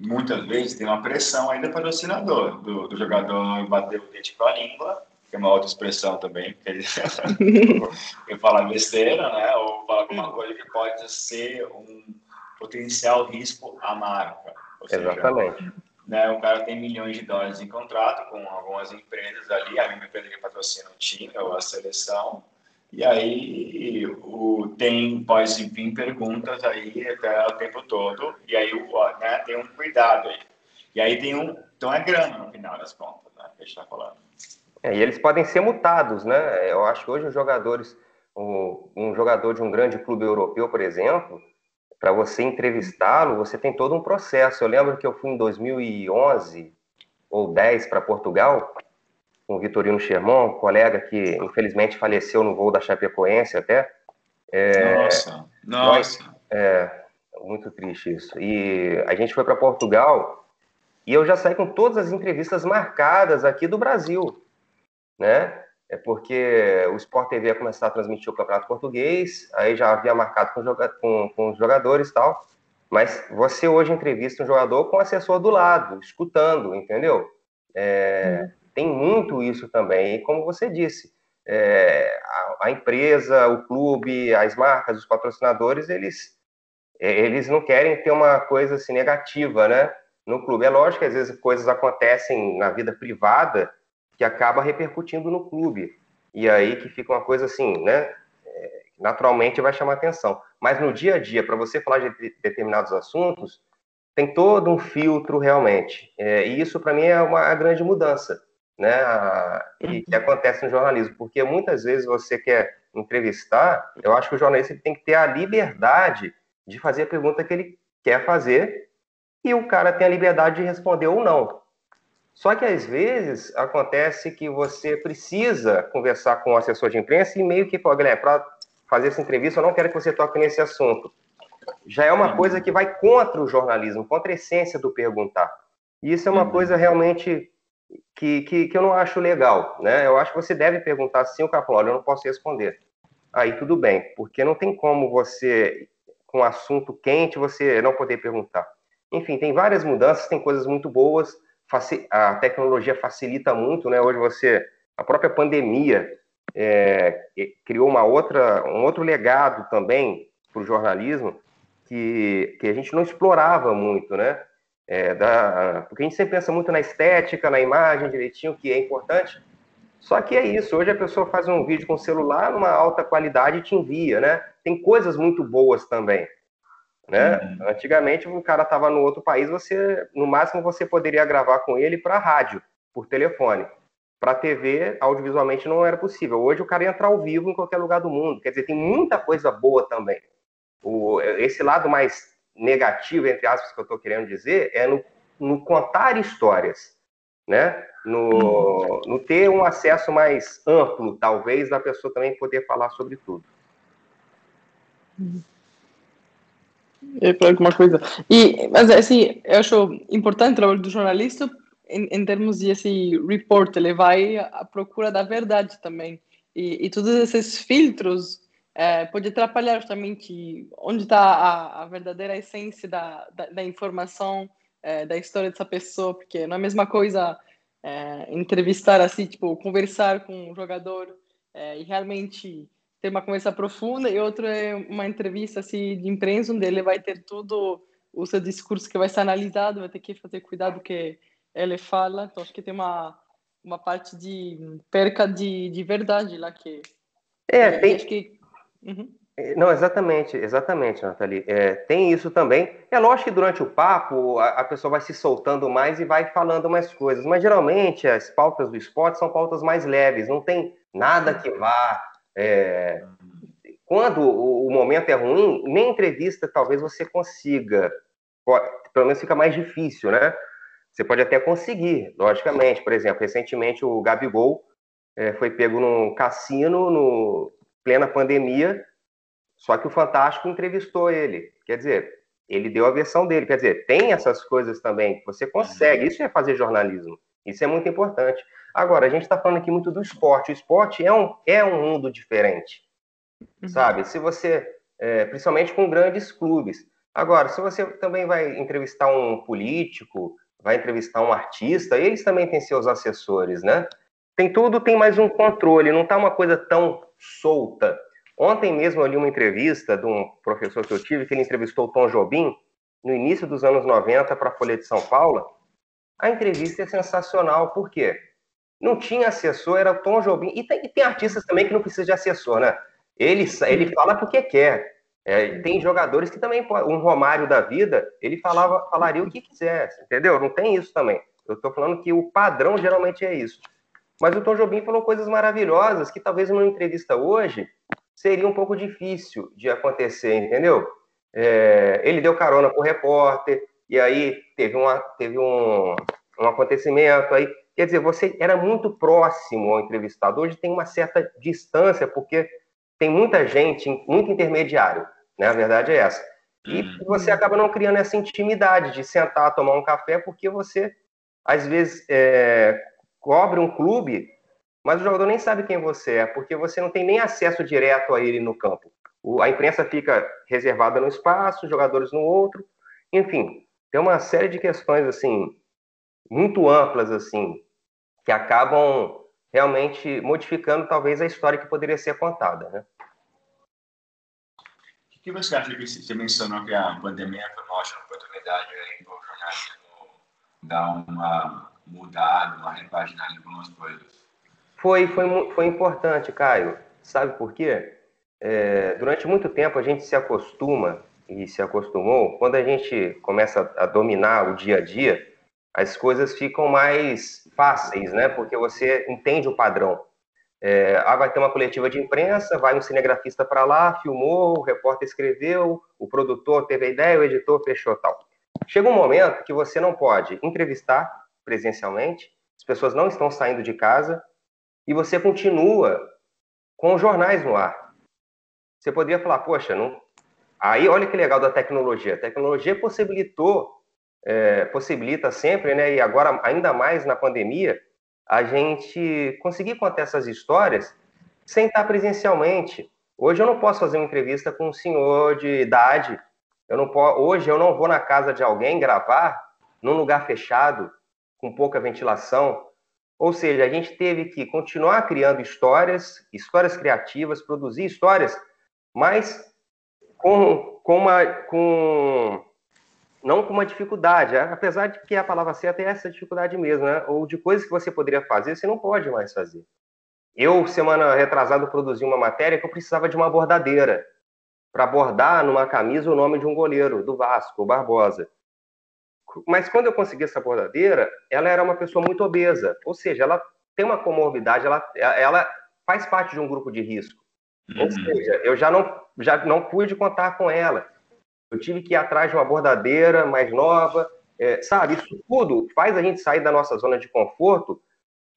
muitas vezes tem uma pressão aí do patrocinador, do, do jogador bater o dente com a língua, que é uma outra expressão também, que ele, ele fala besteira, né? Ou fala alguma coisa que pode ser um potencial risco à marca. Seja, Exatamente. Né, o cara tem milhões de dólares em contrato com algumas empresas ali, a minha empresa que patrocina o time ou a seleção, e aí o, tem, pode vir perguntas aí até o tempo todo, e aí o, né, tem um cuidado aí. E aí tem um, então é grana no final das contas, né, que a gente está falando. É, e eles podem ser mutados, né? Eu acho que hoje os jogadores, um, um jogador de um grande clube europeu, por exemplo, para você entrevistá-lo, você tem todo um processo. Eu lembro que eu fui em 2011 ou 10 para Portugal, com o Vitorino Sherman, colega que infelizmente faleceu no voo da Chapecoense até. É, nossa, nossa. Nós, é, muito triste isso. E a gente foi para Portugal e eu já saí com todas as entrevistas marcadas aqui do Brasil né? É porque o Sport TV ia começar a transmitir o Campeonato Português, aí já havia marcado com, com, com os jogadores e tal, mas você hoje entrevista um jogador com o assessor do lado, escutando, entendeu? É, hum. Tem muito isso também, e como você disse, é, a, a, empresa, o clube, as marcas, os patrocinadores, eles, é, eles não querem ter uma coisa assim negativa, né? No clube. É lógico que às vezes coisas acontecem na vida privada, que acaba repercutindo no clube. E aí que fica uma coisa assim, né? É, naturalmente vai chamar atenção. Mas no dia a dia, para você falar de determinados assuntos, tem todo um filtro realmente. É, e isso, para mim, é uma grande mudança né, a, que, acontece no jornalismo. Porque muitas vezes você quer entrevistar, eu acho que o jornalista tem que ter a liberdade de fazer a pergunta que ele quer fazer e o cara tem a liberdade de responder ou não. Só que às vezes acontece que você precisa conversar com o assessor de imprensa e meio que, pô, Guilherme, para fazer essa entrevista, eu não quero que você toque nesse assunto. Já é uma coisa que vai contra o jornalismo, contra a essência do perguntar. E isso é uma uhum. coisa realmente que, que, que, eu não acho legal, né? Eu acho que você deve perguntar sim, o cara falou, olha, eu não posso responder. Aí tudo bem, porque não tem como você, com um assunto quente, você não poder perguntar. Enfim, tem várias mudanças, tem coisas muito boas, a tecnologia facilita muito, né? Hoje você, a própria pandemia é, criou uma outra, um outro legado também para o jornalismo que, que a gente não explorava muito, né? É, da, porque a gente sempre pensa muito na estética, na imagem direitinho, que é importante. Só que é isso, hoje a pessoa faz um vídeo com celular numa alta qualidade e te envia, né? Tem coisas muito boas também. Né? Uhum. Antigamente o cara estava no outro país, você no máximo você poderia gravar com ele para rádio, por telefone. Para TV, audiovisualmente não era possível. Hoje o cara entra ao vivo em qualquer lugar do mundo. Quer dizer, tem muita coisa boa também. O, esse lado mais negativo, entre aspas, que eu estou querendo dizer, é no, no contar histórias, né? No, no ter um acesso mais amplo, talvez, da pessoa também poder falar sobre tudo. É para alguma coisa. E, mas, assim, eu acho importante o trabalho do jornalista em, em termos de esse report, ele vai à procura da verdade também. E, e todos esses filtros é, pode atrapalhar justamente onde está a, a, verdadeira essência da, da, da informação, é, da história dessa pessoa, porque não é a mesma coisa é, entrevistar assim, tipo, conversar com um jogador é, e realmente ter uma conversa profunda, e outro é uma entrevista assim, de imprensa, onde ele vai ter tudo o seu discurso que vai ser analisado, vai ter que fazer cuidado que ele fala, então acho que tem uma, uma parte de perca de, de verdade lá que... É, tem... Acho que... Uhum. É, não, exatamente, exatamente, Nathalie. É, tem isso também. É lógico que durante o papo a, a, pessoa vai se soltando mais e vai falando mais coisas, mas geralmente as pautas do esporte são pautas mais leves, não tem nada que vá. É, quando o, o, momento é ruim, nem entrevista talvez você consiga, pode, pelo menos fica mais difícil, né? Você pode até conseguir, logicamente. Por exemplo, recentemente o Gabigol é, foi pego num cassino no plena pandemia só que o Fantástico entrevistou ele. Quer dizer, ele deu a versão dele. Quer dizer, tem essas coisas também. Você consegue. Isso é fazer jornalismo. Isso é muito importante. Agora, a gente está falando aqui muito do esporte. O esporte é um, é um mundo diferente. Uhum. Sabe? Se você. É, principalmente com grandes clubes. Agora, se você também vai entrevistar um político, vai entrevistar um artista, eles também têm seus assessores, né? Tem tudo, tem mais um controle, não está uma coisa tão solta. Ontem mesmo eu li uma entrevista de um professor que eu tive, que ele entrevistou o Tom Jobim, no início dos anos 90, para a Folha de São Paulo. A entrevista é sensacional, por quê? Não tinha assessor, era o Tom Jobim. E tem, e tem artistas também que não precisam de assessor, né? Ele, ele fala porque quer. É, tem jogadores que também, um Romário da vida, ele falava, falaria o que quisesse, entendeu? Não tem isso também. Eu estou falando que o padrão geralmente é isso. Mas o Tom Jobim falou coisas maravilhosas que talvez numa entrevista hoje seria um pouco difícil de acontecer, entendeu? É, ele deu carona para o repórter, e aí teve, uma, teve um, um acontecimento aí. Quer dizer, você era muito próximo ao entrevistado. Hoje tem uma certa distância, porque tem muita gente, muito intermediário, né? A verdade é essa. E uhum. você acaba não criando essa intimidade de sentar, tomar um café, porque você, às vezes, é, cobre um clube mas o jogador nem sabe quem você é, porque você não tem nem acesso direto a ele no campo. O, a imprensa fica reservada no espaço, os jogadores no outro, enfim, tem uma série de questões assim muito amplas assim que acabam realmente modificando talvez a história que poderia ser contada, né? O que você acha que você mencionou que a pandemia uma ótima oportunidade para o jornalismo dar uma mudada, uma repaginada em algumas coisas? Foi, foi, foi importante, Caio. Sabe por quê? É, durante muito tempo a gente se acostuma e se acostumou, quando a gente começa a dominar o dia a dia, as coisas ficam mais fáceis, né? Porque você entende o padrão. É, ah, vai ter uma coletiva de imprensa, vai um cinegrafista para lá, filmou, o repórter escreveu, o produtor teve a ideia, o editor fechou tal. Chega um momento que você não pode entrevistar presencialmente, as pessoas não estão saindo de casa, e você continua com jornais no ar. Você poderia falar, poxa, não... aí olha que legal da tecnologia. A tecnologia possibilitou, é, possibilita sempre, né, e agora ainda mais na pandemia, a gente conseguir contar essas histórias sem estar presencialmente. Hoje eu não posso fazer uma entrevista com um senhor de idade. Eu não posso, hoje eu não vou na casa de alguém gravar num lugar fechado, com pouca ventilação. Ou seja, a gente teve que continuar criando histórias, histórias criativas, produzir histórias, mas com, com uma. Com, não com uma dificuldade, apesar de que a palavra certa é essa dificuldade mesmo, né? Ou de coisas que você poderia fazer, você não pode mais fazer. Eu, semana retrasada, produzi uma matéria que eu precisava de uma bordadeira para bordar numa camisa o nome de um goleiro do Vasco, o Barbosa. Mas quando eu consegui essa bordadeira, ela era uma pessoa muito obesa, ou seja, ela tem uma comorbidade, ela, ela faz parte de um grupo de risco. Uhum. Ou seja, eu já não, já não pude contar com ela. Eu tive que ir atrás de uma bordadeira mais nova, É, sabe, isso tudo faz a gente sair da nossa zona de conforto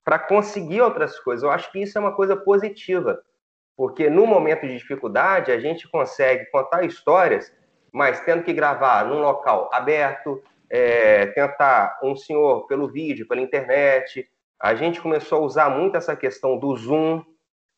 para conseguir outras coisas. Eu acho que isso é uma coisa positiva, porque no momento de dificuldade a gente consegue contar histórias, mas tendo que gravar num local aberto, é, tentar um senhor pelo vídeo, pela internet. A gente começou a usar muito essa questão do Zoom.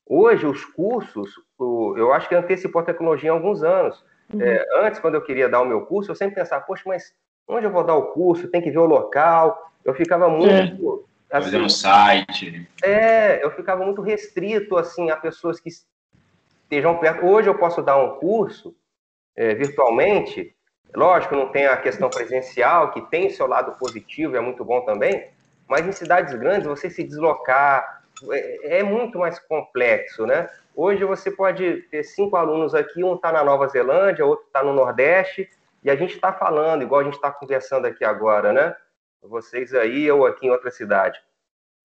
Hoje, os cursos, eu acho que antecipou a tecnologia há alguns anos. Uhum. É, antes, quando eu queria dar o meu curso, eu sempre pensava, poxa, mas onde eu vou dar o curso? Tem que ver o local. Eu ficava muito. É. Assim, Fazer um site. É, eu ficava muito restrito assim a pessoas que estejam perto. Hoje eu posso dar um curso é, virtualmente Lógico, não tem a questão presencial, que tem seu lado positivo, é muito bom também, mas em cidades grandes, você se deslocar é, é muito mais complexo, né? Hoje você pode ter cinco alunos aqui, um está na Nova Zelândia, outro está no Nordeste, e a gente está falando, igual a gente está conversando aqui agora, né? Vocês aí, eu aqui em outra cidade.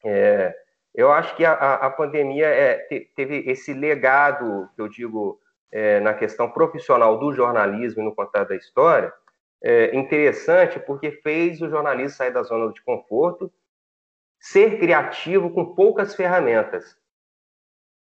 É, eu acho que a, a pandemia é, teve esse legado, que eu digo, é, na questão profissional do jornalismo e no contar da história, é interessante porque fez o jornalista sair da zona de conforto, ser criativo com poucas ferramentas,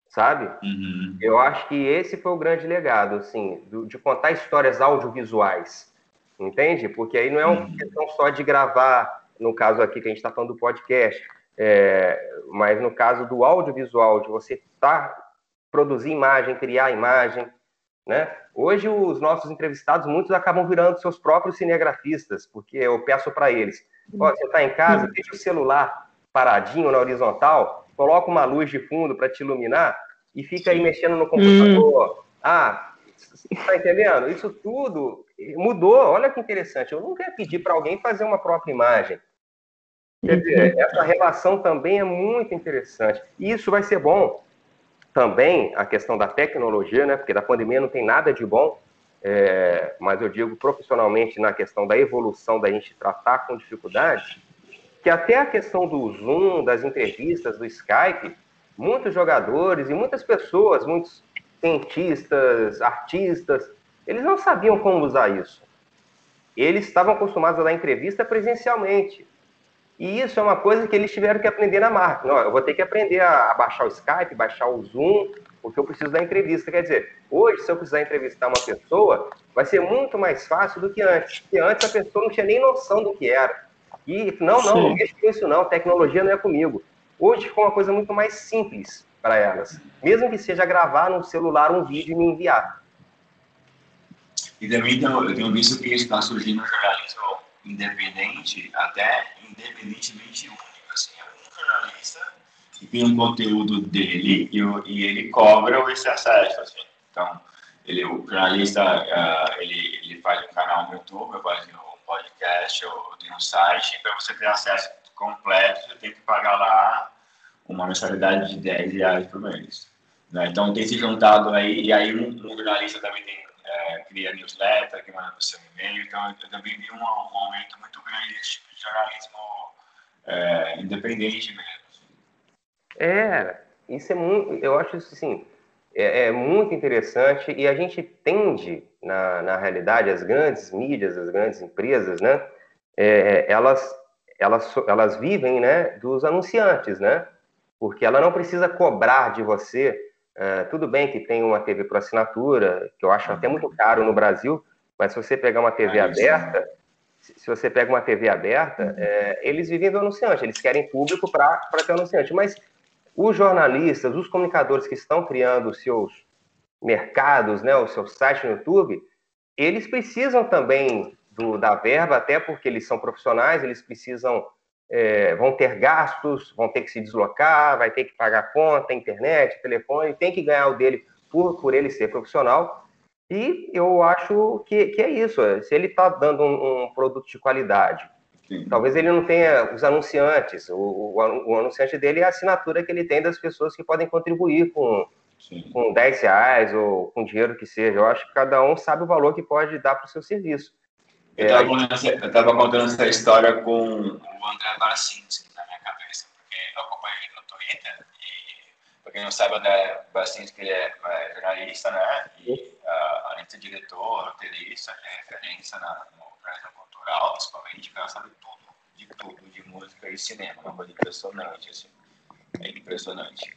sabe? Uhum. Eu acho que esse foi o grande legado, assim, de contar histórias audiovisuais, entende? Porque aí não é uma uhum. questão só de gravar, no caso aqui que a gente está falando do podcast, é, mas no caso do audiovisual, de você estar tá produzir imagem, criar imagem, né? Hoje, os nossos entrevistados, muitos acabam virando seus próprios cinegrafistas, porque eu peço para eles: você está em casa, deixa o celular paradinho na horizontal, coloca uma luz de fundo para te iluminar e fica aí mexendo no computador. Hum. Ah, está entendendo? Isso tudo mudou. Olha que interessante. Eu nunca ia pedir para alguém fazer uma própria imagem. Quer dizer, uhum. essa relação também é muito interessante. E isso vai ser bom também a questão da tecnologia, né? Porque da pandemia não tem nada de bom, é, mas eu digo profissionalmente na questão da evolução da gente tratar com dificuldade, que até a questão do Zoom, das entrevistas, do Skype, muitos jogadores e muitas pessoas, muitos cientistas, artistas, eles não sabiam como usar isso. Eles estavam acostumados a dar entrevista presencialmente. E isso é uma coisa que eles tiveram que aprender na marca. Não, eu vou ter que aprender a, baixar o Skype, baixar o Zoom, porque eu preciso da entrevista. Quer dizer, hoje, se eu precisar entrevistar uma pessoa, vai ser muito mais fácil do que antes. Porque antes a pessoa não tinha nem noção do que era. E, não, não, Sim. não mexe com isso não, tecnologia não é comigo. Hoje ficou uma coisa muito mais simples para elas. Mesmo que seja gravar no celular um vídeo e me enviar. E também então, eu tenho visto que está surgindo no jornalismo independente, até independentemente único. Assim, é um jornalista que tem um conteúdo dele e, e ele cobra esse acesso. Assim. Então, ele, o jornalista uh, ele, ele faz um canal no YouTube, faz um podcast, ou tem um site, para você ter acesso completo, você tem que pagar lá uma mensalidade de 10 reais por mês. Né? Então, tem se juntado aí, e aí um, um jornalista também tem é, cria newsletter, que manda para o seu e-mail. Então, eu também vi um, um, aumento muito grande desse tipo de jornalismo é, independente mesmo. É, isso é muito, eu acho isso assim, é, é, muito interessante e a gente tende, na, na realidade, as grandes mídias, as grandes empresas, né, é, elas, elas, elas vivem, né, dos anunciantes, né, porque ela não precisa cobrar de você é, tudo bem que tem uma TV por assinatura, que eu acho até muito caro no Brasil, mas se você pegar uma TV aberta, se você pega uma TV aberta, é, eles vivem do anunciante, eles querem público para ter anunciante. Mas os jornalistas, os comunicadores que estão criando os seus mercados, né, o seu site no YouTube, eles precisam também do, da verba, até porque eles são profissionais, eles precisam é, vão ter gastos, vão ter que se deslocar, vai ter que pagar conta, internet, telefone, tem que ganhar o dele por, por ele ser profissional. E eu acho que, que é isso. É, se ele está dando um, um, produto de qualidade, Sim. talvez ele não tenha os anunciantes. O, o, o, anunciante dele é a assinatura que ele tem das pessoas que podem contribuir com, com 10 reais ou com dinheiro que seja. Eu acho que cada um sabe o valor que pode dar para o seu serviço. Eu estava contando essa história com o André Barcinski na minha cabeça, porque eu acompanho ele no Twitter e, para quem não sabe, o André Barcinski é, é jornalista, né? E, uh, além de ser diretor, roteirista, é referência na, no jornalismo cultural principalmente, o cara sabe tudo, de tudo, de música e cinema, uma coisa impressionante, assim. É impressionante.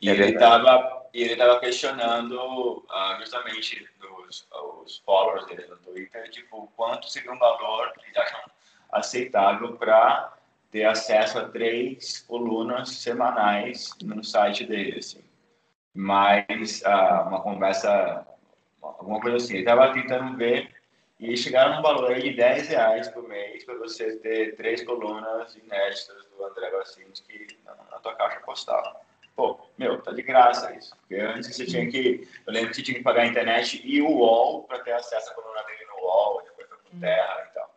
E é ele estava ele tava questionando uh, justamente os, os followers dele no Twitter, tipo, quanto seria um valor que eles acham aceitável para ter acesso a três colunas semanais no site dele, assim. Mas uh, uma conversa, alguma coisa assim. Ele estava tentando ver e chegaram num valor de 10 reais por mês para você ter três colunas inéditas do André Bacinski na, na tua caixa postal. Pô, meu, tá de graça isso. Porque antes você tinha que. Eu lembro que você tinha que pagar a internet e o UOL para ter acesso à coluna dele no UOL, depois foi pro Terra e tal.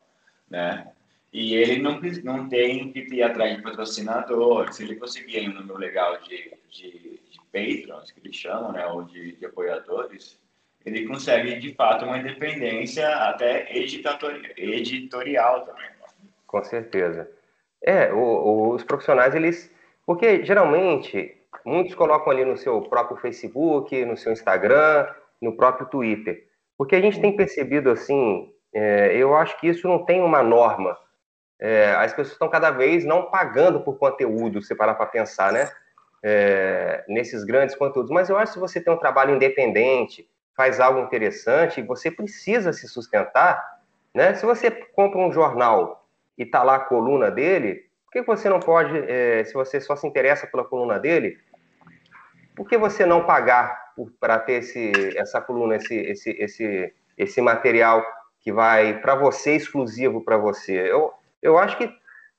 Né? E ele não, não tem que ir atrás de patrocinador. Se ele conseguir um número legal de, de, de patrons, que eles chamam, né? Ou de, de apoiadores, ele consegue de fato uma independência até editorial também. Com certeza. É, o, os profissionais, eles. Porque geralmente muitos colocam ali no seu próprio Facebook, no seu Instagram, no próprio Twitter. Porque a gente tem percebido assim, é, eu acho que isso não tem uma norma. É, as pessoas estão cada vez não pagando por conteúdo, se parar para pensar, né? É, nesses grandes conteúdos. Mas eu acho que se você tem um trabalho independente, faz algo interessante, você precisa se sustentar, né? Se você compra um jornal e tá lá a coluna dele, por que você não pode, é, se você só se interessa pela coluna dele, por que você não pagar para ter esse, essa coluna, esse, esse, esse, esse material que vai para você, exclusivo para você? Eu, eu acho que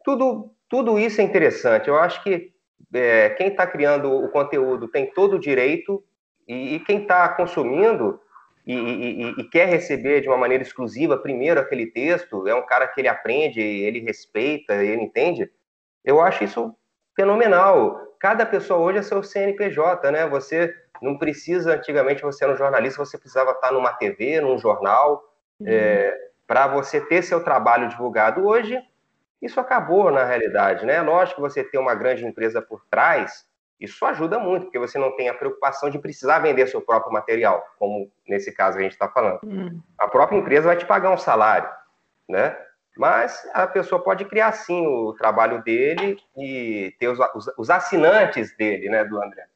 tudo, tudo isso é interessante. Eu acho que é, quem está criando o conteúdo tem todo o direito e, e quem está consumindo e, e, e, quer receber de uma maneira exclusiva primeiro aquele texto, é um cara que ele aprende, ele respeita, ele entende. Eu acho isso fenomenal. Cada pessoa hoje é seu CNPJ, né? Você não precisa, antigamente você era um jornalista, você precisava estar numa TV, num jornal, uhum. é, para você ter seu trabalho divulgado. Hoje, isso acabou na realidade, né? Lógico que você ter uma grande empresa por trás, isso ajuda muito, porque você não tem a preocupação de precisar vender seu próprio material, como nesse caso a gente está falando. Uhum. A própria empresa vai te pagar um salário, né? Mas a pessoa pode criar sim o trabalho dele e ter os, os, os assinantes dele, né, do André.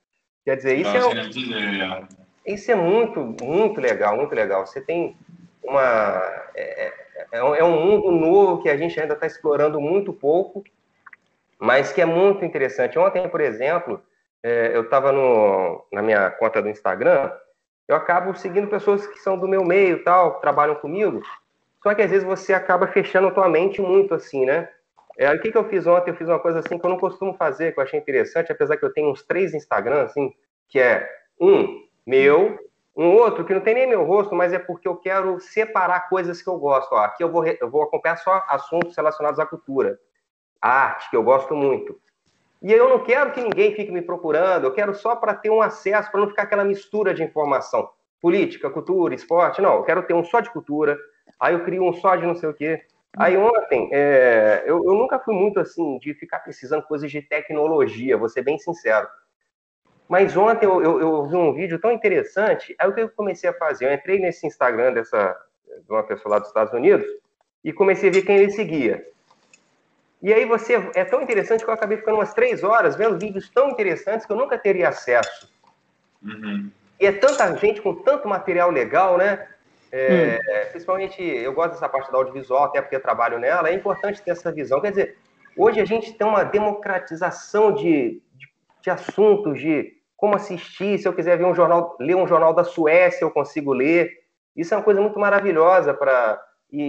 Quer dizer, isso é, é, isso é muito, muito legal, muito legal. Você tem uma. É, é, é, um mundo novo que a gente ainda está explorando muito pouco, mas que é muito interessante. Ontem, por exemplo, é, eu estava na minha conta do Instagram, eu acabo seguindo pessoas que são do meu meio, tal, trabalham comigo, só que às vezes você acaba fechando a tua mente muito assim, né? É, o que, que eu fiz ontem? Eu fiz uma coisa assim que eu não costumo fazer, que eu achei interessante, apesar que eu tenho uns três Instagrams, assim, que é um meu, um outro que não tem nem meu rosto, mas é porque eu quero separar coisas que eu gosto. Ó, aqui eu vou, eu vou acompanhar só assuntos relacionados à cultura, à arte, que eu gosto muito. E eu não quero que ninguém fique me procurando, eu quero só para ter um acesso, para não ficar aquela mistura de informação. Política, cultura, esporte, não, eu quero ter um só de cultura, aí eu crio um só de não sei o quê. Aí ontem, é, eu, eu, nunca fui muito assim de ficar precisando coisas de tecnologia, vou ser bem sincero. Mas ontem eu, eu, eu, vi um vídeo tão interessante, aí o que eu comecei a fazer? Eu entrei nesse Instagram dessa, de uma pessoa lá dos Estados Unidos e comecei a ver quem ele seguia. E aí você é tão interessante que eu acabei ficando umas três horas vendo vídeos tão interessantes que eu nunca teria acesso. Uhum. E é tanta gente com tanto material legal, né? É, hum. Principalmente, eu gosto dessa parte da audiovisual, até porque eu trabalho nela, é importante ter essa visão. Quer dizer, hoje a gente tem uma democratização de, de, de assuntos, de como assistir, se eu quiser ver um jornal, ler um jornal da Suécia, eu consigo ler. Isso é uma coisa muito maravilhosa para. E,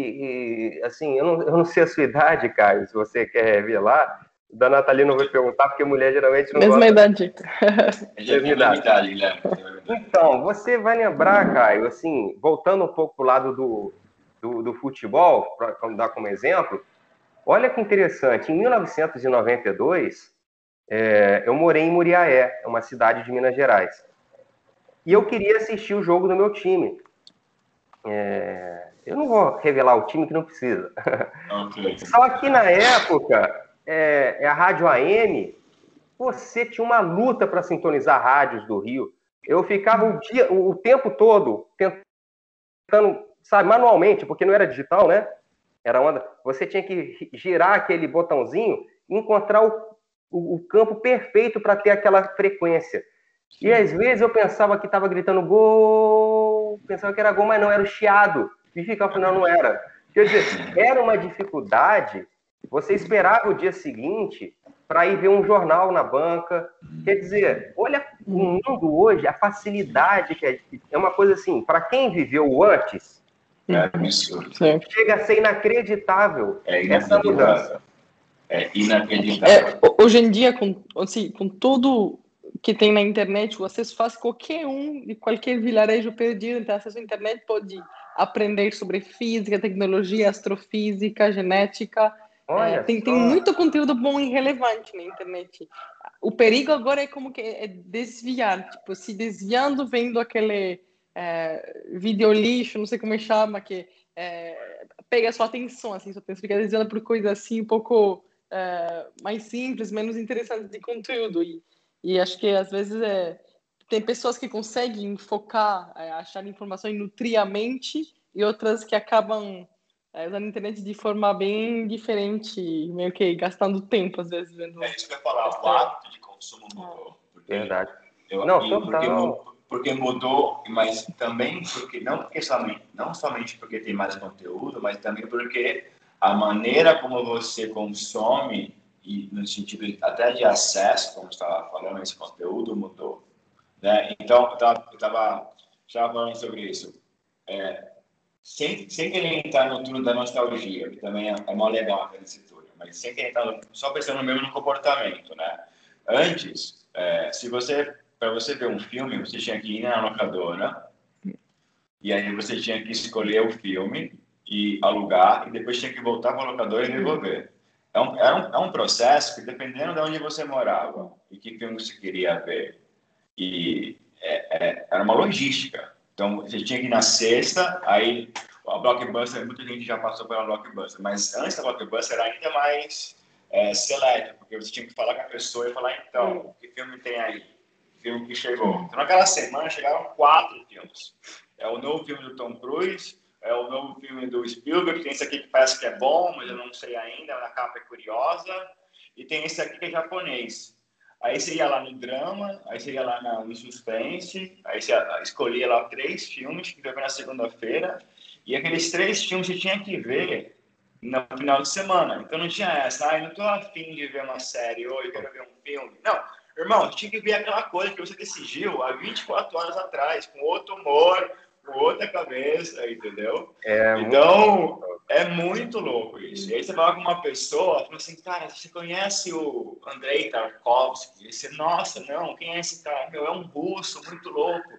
e, assim, eu não, eu não sei a sua idade, Caio, se você quer revelar, da Natalina eu vou perguntar, porque mulher geralmente não Mesma gosta. idade. Mesma idade, Guilherme. Então, você vai lembrar, Caio, assim, voltando um pouco para o lado do, do, do futebol, para dar como exemplo, olha que interessante, em 1992, é, eu morei em Muriaé, uma cidade de Minas Gerais, e eu queria assistir o jogo do meu time. É, eu não vou revelar o time que não precisa. Okay. Só que na época, é, é a rádio AM, você tinha uma luta para sintonizar rádios do Rio. Eu ficava o dia, o tempo todo tentando, sabe, manualmente, porque não era digital, né? era onda. Você tinha que girar aquele botãozinho e encontrar o, o, o campo perfeito para ter aquela frequência. E às vezes eu pensava que estava gritando gol, pensava que era gol, mas não, era o chiado. E ficava, não, não era. Quer dizer, era uma dificuldade. Você esperava o dia seguinte para ir ver um jornal na banca. Quer dizer, olha o mundo hoje, a facilidade que é, é uma coisa assim, para quem viveu antes, é absurdo. chega a ser inacreditável, é inacreditável. essa mudança. É inacreditável. É, hoje em dia, com, assim, com tudo que tem na internet, o acesso fácil, qualquer um de qualquer vilarejo perdido tem acesso à internet, pode aprender sobre física, tecnologia, astrofísica, genética. É, tem, tem muito conteúdo bom e relevante na internet. O perigo agora é como que é desviar, tipo, se desviando, vendo aquele é, vídeo lixo, não sei como chama, que é, pega a sua atenção, assim, sua atenção fica desviando por coisas assim um pouco é, mais simples, menos interessantes de conteúdo. E, e acho que às vezes é, tem pessoas que conseguem focar, é, achar informação e nutrir a mente, e outras que acabam é, usando a internet de forma bem diferente, meio que gastando tempo, às vezes. Vendo é isso que eu ia falar, o hábito de consumo mudou. Porque, Verdade. Eu, não, porque, porque mudou, mas também porque não porque somente, não somente porque tem mais conteúdo, mas também porque a maneira como você consome e no sentido até de acesso, como estava falando, esse conteúdo mudou. Né? Então, eu estava falando sobre isso. É, sem, sem querer entrar no turno da nostalgia, que também é, é mó legal aquele setor, mas sem querer entrar só pensando mesmo no comportamento, né? Antes, é, se você, para você ver um filme, você tinha que ir na locadora, e aí você tinha que escolher o filme e alugar, e depois tinha que voltar para a locadora e devolver. É um, é, um, é um processo que, dependendo de onde você morava e que filme você queria ver, e é, é, era uma logística. Então, você tinha que ir na sexta, aí a Blockbuster, muita gente já passou pela Blockbuster, mas antes da Blockbuster era ainda mais é, seleta, porque você tinha que falar com a pessoa e falar, então, que filme tem aí? Que filme que chegou? Então, naquela semana chegaram quatro filmes. É o novo filme do Tom Cruise, é o novo filme do Spielberg, tem esse aqui que parece que é bom, mas eu não sei ainda, a capa é curiosa, e tem esse aqui que é japonês. Aí você ia lá no drama, aí você ia lá no suspense, aí você escolhia lá três filmes que ia ver na segunda-feira, e aqueles três filmes você tinha que ver no final de semana. Então não tinha essa, ah, não tô afim de ver uma série, ou eu quero ver um filme. Não, irmão, tinha que ver aquela coisa que você decidiu há 24 horas atrás, com outro humor, com outra cabeça, entendeu? É então, muito... é muito louco isso. E aí você fala com uma pessoa, fala assim, cara, você conhece o Andrei Tarkovsky? E você, nossa, não, quem é esse cara? Meu, é um russo muito louco.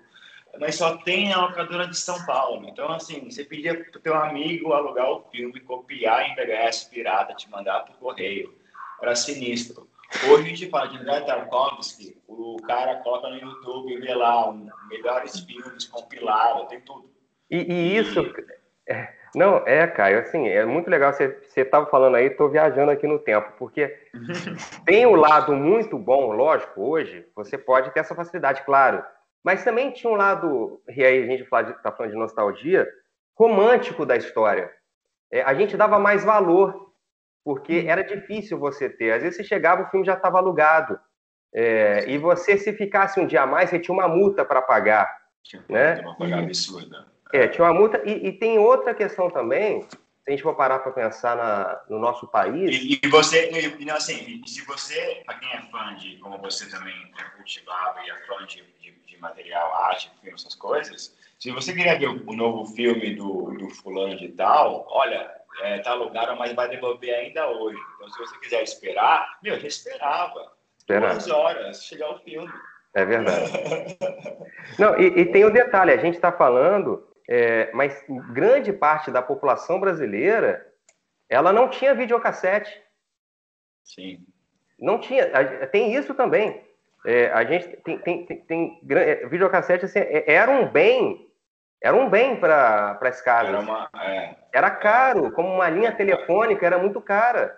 Mas só tem a locadora de São Paulo. Então, assim, você pedia pro teu amigo alugar o filme, copiar em VHS pirata, te mandar pro correio. Era sinistro. Hoje a gente fala de André Tarkovsky, o cara coloca no YouTube e vê lá melhores filmes compilados, tem tudo. E, e isso, é, não, é, Caio, assim, é muito legal, você estava falando aí, estou viajando aqui no tempo, porque tem o um lado muito bom, lógico, hoje você pode ter essa facilidade, claro, mas também tinha um lado, e aí a gente está falando de nostalgia, romântico da história. É, a gente dava mais valor porque hum. era difícil você ter. Às vezes você chegava, o filme já estava alugado. É, e você, se ficasse um dia a mais, você tinha uma multa para pagar. Tinha né? uma pagar absurda. É, tinha uma multa. E, e, tem outra questão também, se a gente for parar para pensar na, no nosso país. E, e você, e, assim, se você, para quem é fã de, como você também é cultivado e é fã de, de, de material, arte, filme, essas coisas, se você queria ver o, o novo filme do, do fulano de tal, olha, é, tá alugado, mas vai devolver ainda hoje. Então, se você quiser esperar, meu, já esperava. Esperava. Duas horas, chegar o filme. É verdade. Não, e, e, tem o um detalhe, a gente está falando, é, mas grande parte da população brasileira, ela não tinha videocassete. Sim. Não tinha, tem isso também. É, a gente tem, tem, tem, tem é, videocassete, assim, é, era um bem era um bem para as casas. Era, uma, é. era caro, como uma linha telefônica era muito cara.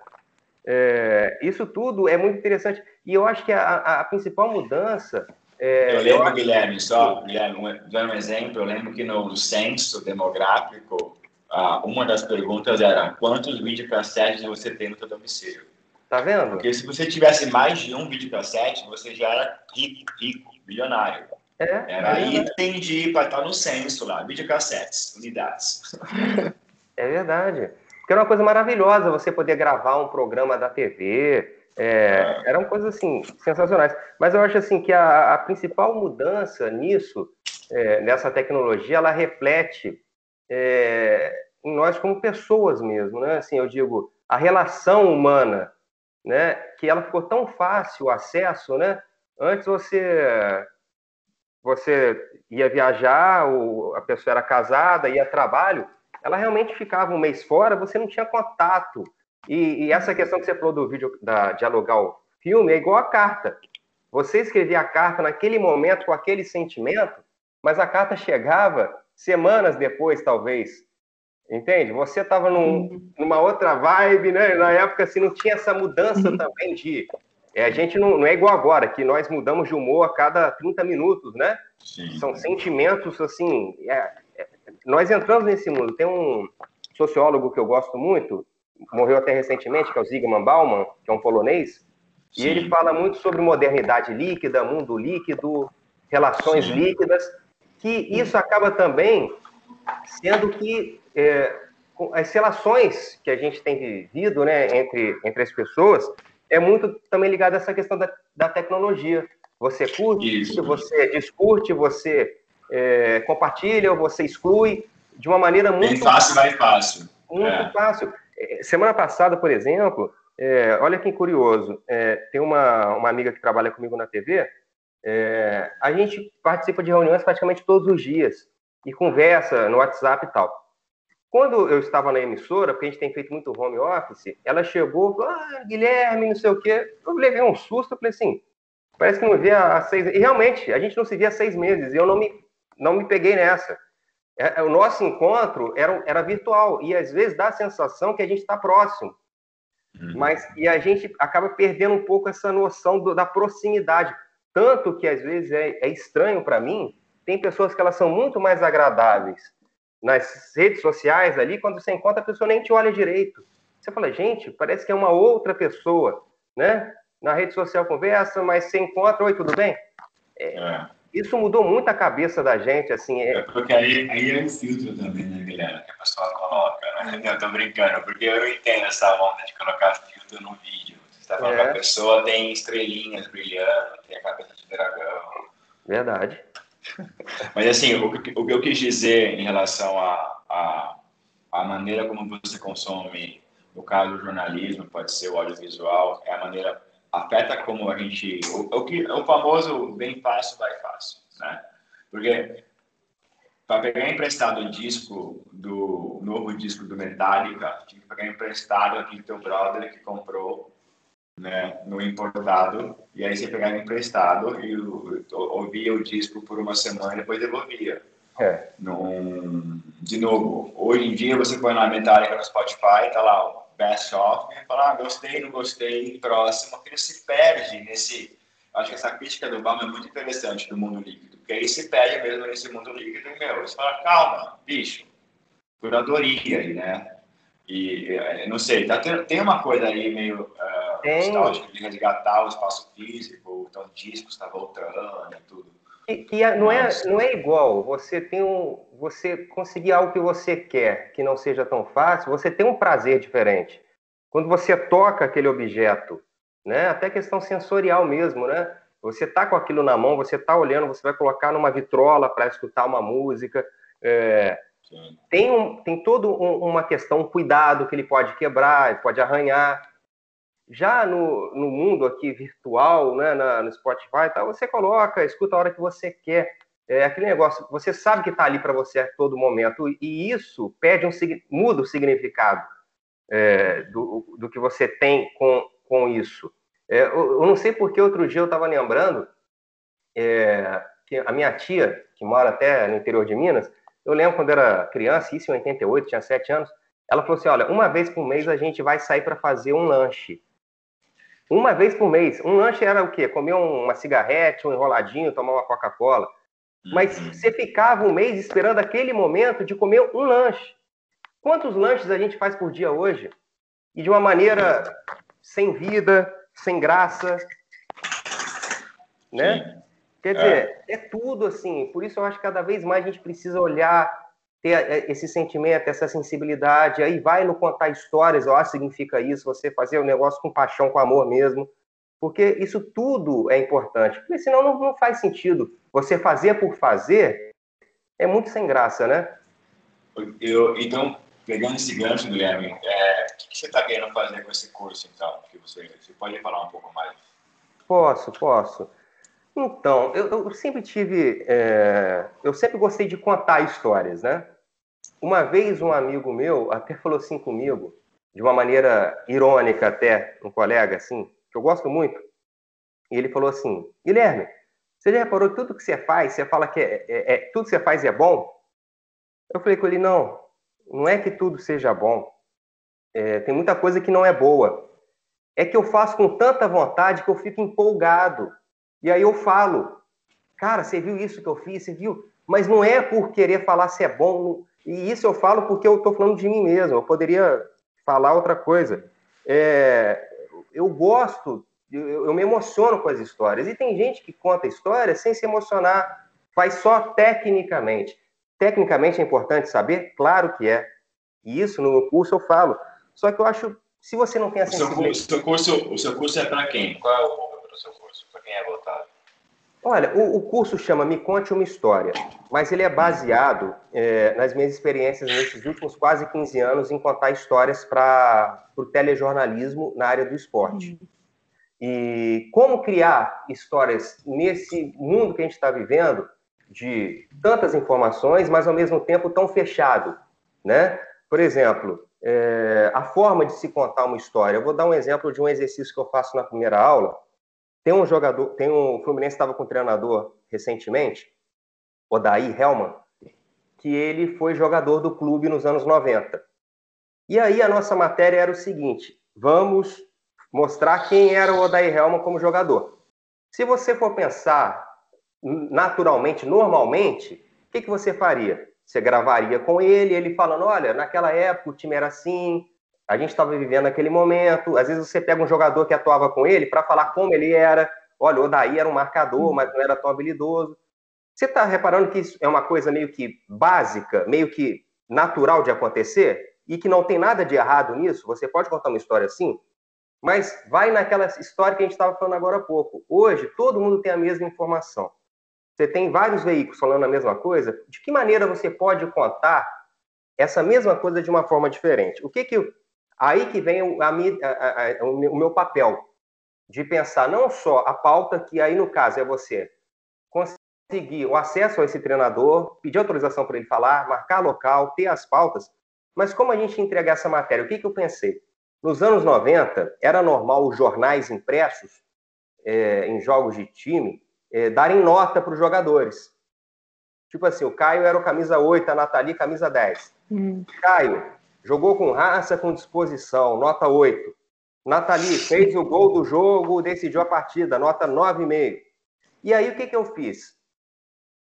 É, isso tudo é muito interessante. E eu acho que a, a principal mudança. É, eu lembro, eu Guilherme, só Guilherme, dando um exemplo, eu lembro que no censo demográfico ah, uma das perguntas era quantos videocassetes você tem no seu domicílio? Tá vendo? Porque se você tivesse mais de um videocassete, você já era rico, rico, bilionário. É, era é item de para estar no censo lá, videocassetes, unidades. É verdade. Porque era uma coisa maravilhosa você poder gravar um programa da TV. É, é. Eram coisas assim sensacionais. Mas eu acho assim que a, a principal mudança nisso, é, nessa tecnologia, ela reflete é, em nós como pessoas mesmo, né? Assim, eu digo a relação humana, né? Que ela ficou tão fácil o acesso, né? Antes você você ia viajar, ou a pessoa era casada, ia a trabalho, ela realmente ficava um mês fora, você não tinha contato. E, e essa questão que você falou do vídeo, da, dialogar o filme, é igual a carta. Você escrevia a carta naquele momento com aquele sentimento, mas a carta chegava semanas depois, talvez. Entende? Você estava num, uhum. numa outra vibe, né? Na época, assim, não tinha essa mudança uhum. também de. É, a gente não, não, é igual agora, que nós mudamos de humor a cada 30 minutos, né? Sim. São sentimentos, assim. É, é, nós entramos nesse mundo. Tem um sociólogo que eu gosto muito, morreu até recentemente, que é o Zygmunt Bauman, que é um polonês, Sim. e ele fala muito sobre modernidade líquida, mundo líquido, relações Sim. líquidas, que isso acaba também sendo que é, as relações que a gente tem vivido né, entre, entre as pessoas é muito também ligado a essa questão da, da tecnologia. Você curte, Isso. você discute, você é, compartilha ou você exclui de uma maneira muito... Bem fácil, mais fácil. Muito é. fácil. É, semana passada, por exemplo, é, olha que curioso, é, tem uma, uma amiga que trabalha comigo na TV, é, a gente participa de reuniões praticamente todos os dias e conversa no WhatsApp e tal. Quando eu estava na emissora, porque a gente tem feito muito home office, ela chegou, falou, ah, Guilherme, não sei o quê. Eu levei um susto, falei assim, parece que não via há seis E realmente, a gente não se via há seis meses, e eu não me, não me peguei nessa. É, é, o nosso encontro era, era virtual, e às vezes dá a sensação que a gente está próximo. Uhum. Mas, e a gente acaba perdendo um pouco essa noção do, da proximidade. Tanto que às vezes é, é estranho para mim, tem pessoas que elas são muito mais agradáveis nas redes sociais ali, quando você encontra a pessoa nem te olha direito. Você fala, gente, parece que é uma outra pessoa, né? Na rede social conversa, mas você encontra, oi, tudo bem? É, é. Isso mudou muito a cabeça da gente, assim. É, é porque aí, aí é um filtro também, né, Guilherme, que a pessoa coloca, né? Eu tô brincando, porque eu entendo essa onda de colocar filtro no vídeo. Você tá falando é. que a pessoa tem estrelinhas brilhando, tem a cabeça de dragão. Verdade. Mas assim, o, o que eu quis dizer em relação à a, a, a, maneira como você consome, no caso do jornalismo, pode ser o audiovisual, é a maneira afeta como a gente o, o que o famoso bem fácil vai fácil, né? Porque para pegar emprestado o disco do novo disco do Metallica, tinha que pegar emprestado aqui teu brother que comprou né, no importado, e aí você pegava emprestado e ouvia o disco por uma semana e depois devolvia. É. Num, de novo, hoje em dia você põe na Metallica no Spotify, tá lá best of, e fala, ah, gostei, não gostei, próximo, ele se perde nesse. Acho que essa crítica do Bauman é muito interessante do mundo líquido, porque aí se perde mesmo nesse mundo líquido, e, meu, você fala, calma, bicho, curadoria aí, né? E, não sei, tá, tem, tem uma coisa aí meio uh, nostálgica de resgatar o espaço físico, então discos está voltando e tudo. E, e não, é, não é igual, você tem um, você conseguir algo que você quer, que não seja tão fácil, você tem um prazer diferente. Quando você toca aquele objeto, né, até questão sensorial mesmo, né? Você tá com aquilo na mão, você tá olhando, você vai colocar numa vitrola para escutar uma música, é, tem, um, tem toda um, uma questão, um cuidado que ele pode quebrar, pode arranhar. Já no, no mundo aqui virtual, né, na, no Spotify, tá, você coloca, escuta a hora que você quer. É aquele negócio, você sabe que está ali para você a todo momento, e isso pede um, muda o significado é, do, do que você tem com, com isso. É, eu, eu, não sei porque outro dia eu estava lembrando é, que a minha tia, que mora até no interior de Minas, eu lembro quando era criança, isso em 88, tinha 7 anos, ela falou assim: olha, uma vez por mês a gente vai sair para fazer um lanche. Uma vez por mês. Um lanche era o quê? Comer uma cigarrete, um enroladinho, tomar uma Coca-Cola. Mas uhum. você ficava um mês esperando aquele momento de comer um lanche. Quantos lanches a gente faz por dia hoje? E de uma maneira sem vida, sem graça, né? Sim. Quer dizer, é. é tudo assim. Por isso eu acho que cada vez mais a gente precisa olhar, ter é, esse sentimento, essa sensibilidade. Aí vai no contar histórias, ó, significa isso, você fazer o negócio com paixão, com amor mesmo. Porque isso tudo é importante. Porque senão não, não faz sentido. Você fazer por fazer é muito sem graça, né? Eu, então, pegando esse gancho, Guilherme, é, o que você está querendo fazer com esse curso, então? Que você, você pode falar um pouco mais? Posso, posso. Então, eu, eu sempre tive. É, eu sempre gostei de contar histórias, né? Uma vez um amigo meu até falou assim comigo, de uma maneira irônica até, um colega assim, que eu gosto muito, e ele falou assim: Guilherme, você já reparou que tudo que você faz, você fala que é, é, é tudo que você faz é bom? Eu falei com ele: não, não é que tudo seja bom. É, tem muita coisa que não é boa. É que eu faço com tanta vontade que eu fico empolgado. E aí eu falo, cara, você viu isso que eu fiz? Você viu? Mas não é por querer falar se é bom. E isso eu falo porque eu estou falando de mim mesmo. Eu poderia falar outra coisa. É, eu gosto, eu, eu, me emociono com as histórias. E tem gente que conta histórias sem se emocionar, faz só tecnicamente. Tecnicamente é importante saber? Claro que é. E isso no meu curso eu falo. Só que eu acho, se você não tem a sensibilidade... O seu curso, o seu curso é para quem? Qual é o público do seu curso? Para quem é voltado? Olha, o, o, curso chama Me Conte Uma História, mas ele é baseado é, nas minhas experiências nesses últimos quase 15 anos em contar histórias para o telejornalismo na área do esporte. Uhum. E como criar histórias nesse mundo que a gente está vivendo, de tantas informações, mas ao mesmo tempo tão fechado, né? Por exemplo, é, a forma de se contar uma história. Eu vou dar um exemplo de um exercício que eu faço na primeira aula. Tem um jogador, tem um o Fluminense estava com um treinador recentemente, Odaí Helman, que ele foi jogador do clube nos anos 90. E aí a nossa matéria era o seguinte: vamos mostrar quem era o Odaí Helman como jogador. Se você for pensar naturalmente, normalmente, o que, que você faria? Você gravaria com ele, ele falando: olha, naquela época o time era assim, a gente estava vivendo aquele momento. Às vezes você pega um jogador que atuava com ele para falar como ele era. Olha, o Odaí era um marcador, mas não era tão habilidoso. Você está reparando que isso é uma coisa meio que básica, meio que natural de acontecer e que não tem nada de errado nisso? Você pode contar uma história assim, mas vai naquela história que a gente estava falando agora há pouco. Hoje, todo mundo tem a mesma informação você tem vários veículos falando a mesma coisa, de que maneira você pode contar essa mesma coisa de uma forma diferente? O que que aí que vem a, a, a, o meu papel de pensar não só a pauta que aí no caso é você conseguir o acesso a esse treinador, pedir autorização para ele falar, marcar local, ter as pautas, mas como a gente entregar essa matéria? O que que eu pensei? Nos anos 90, era normal os jornais impressos é, em jogos de time é, darem nota para os jogadores. Tipo assim, o Caio era o camisa 8, a Nathalie camisa 10. Hum. Caio jogou com raça, com disposição, nota 8. Nathalie fez o gol do jogo, decidiu a partida, nota 9,5. E aí o que, que eu fiz?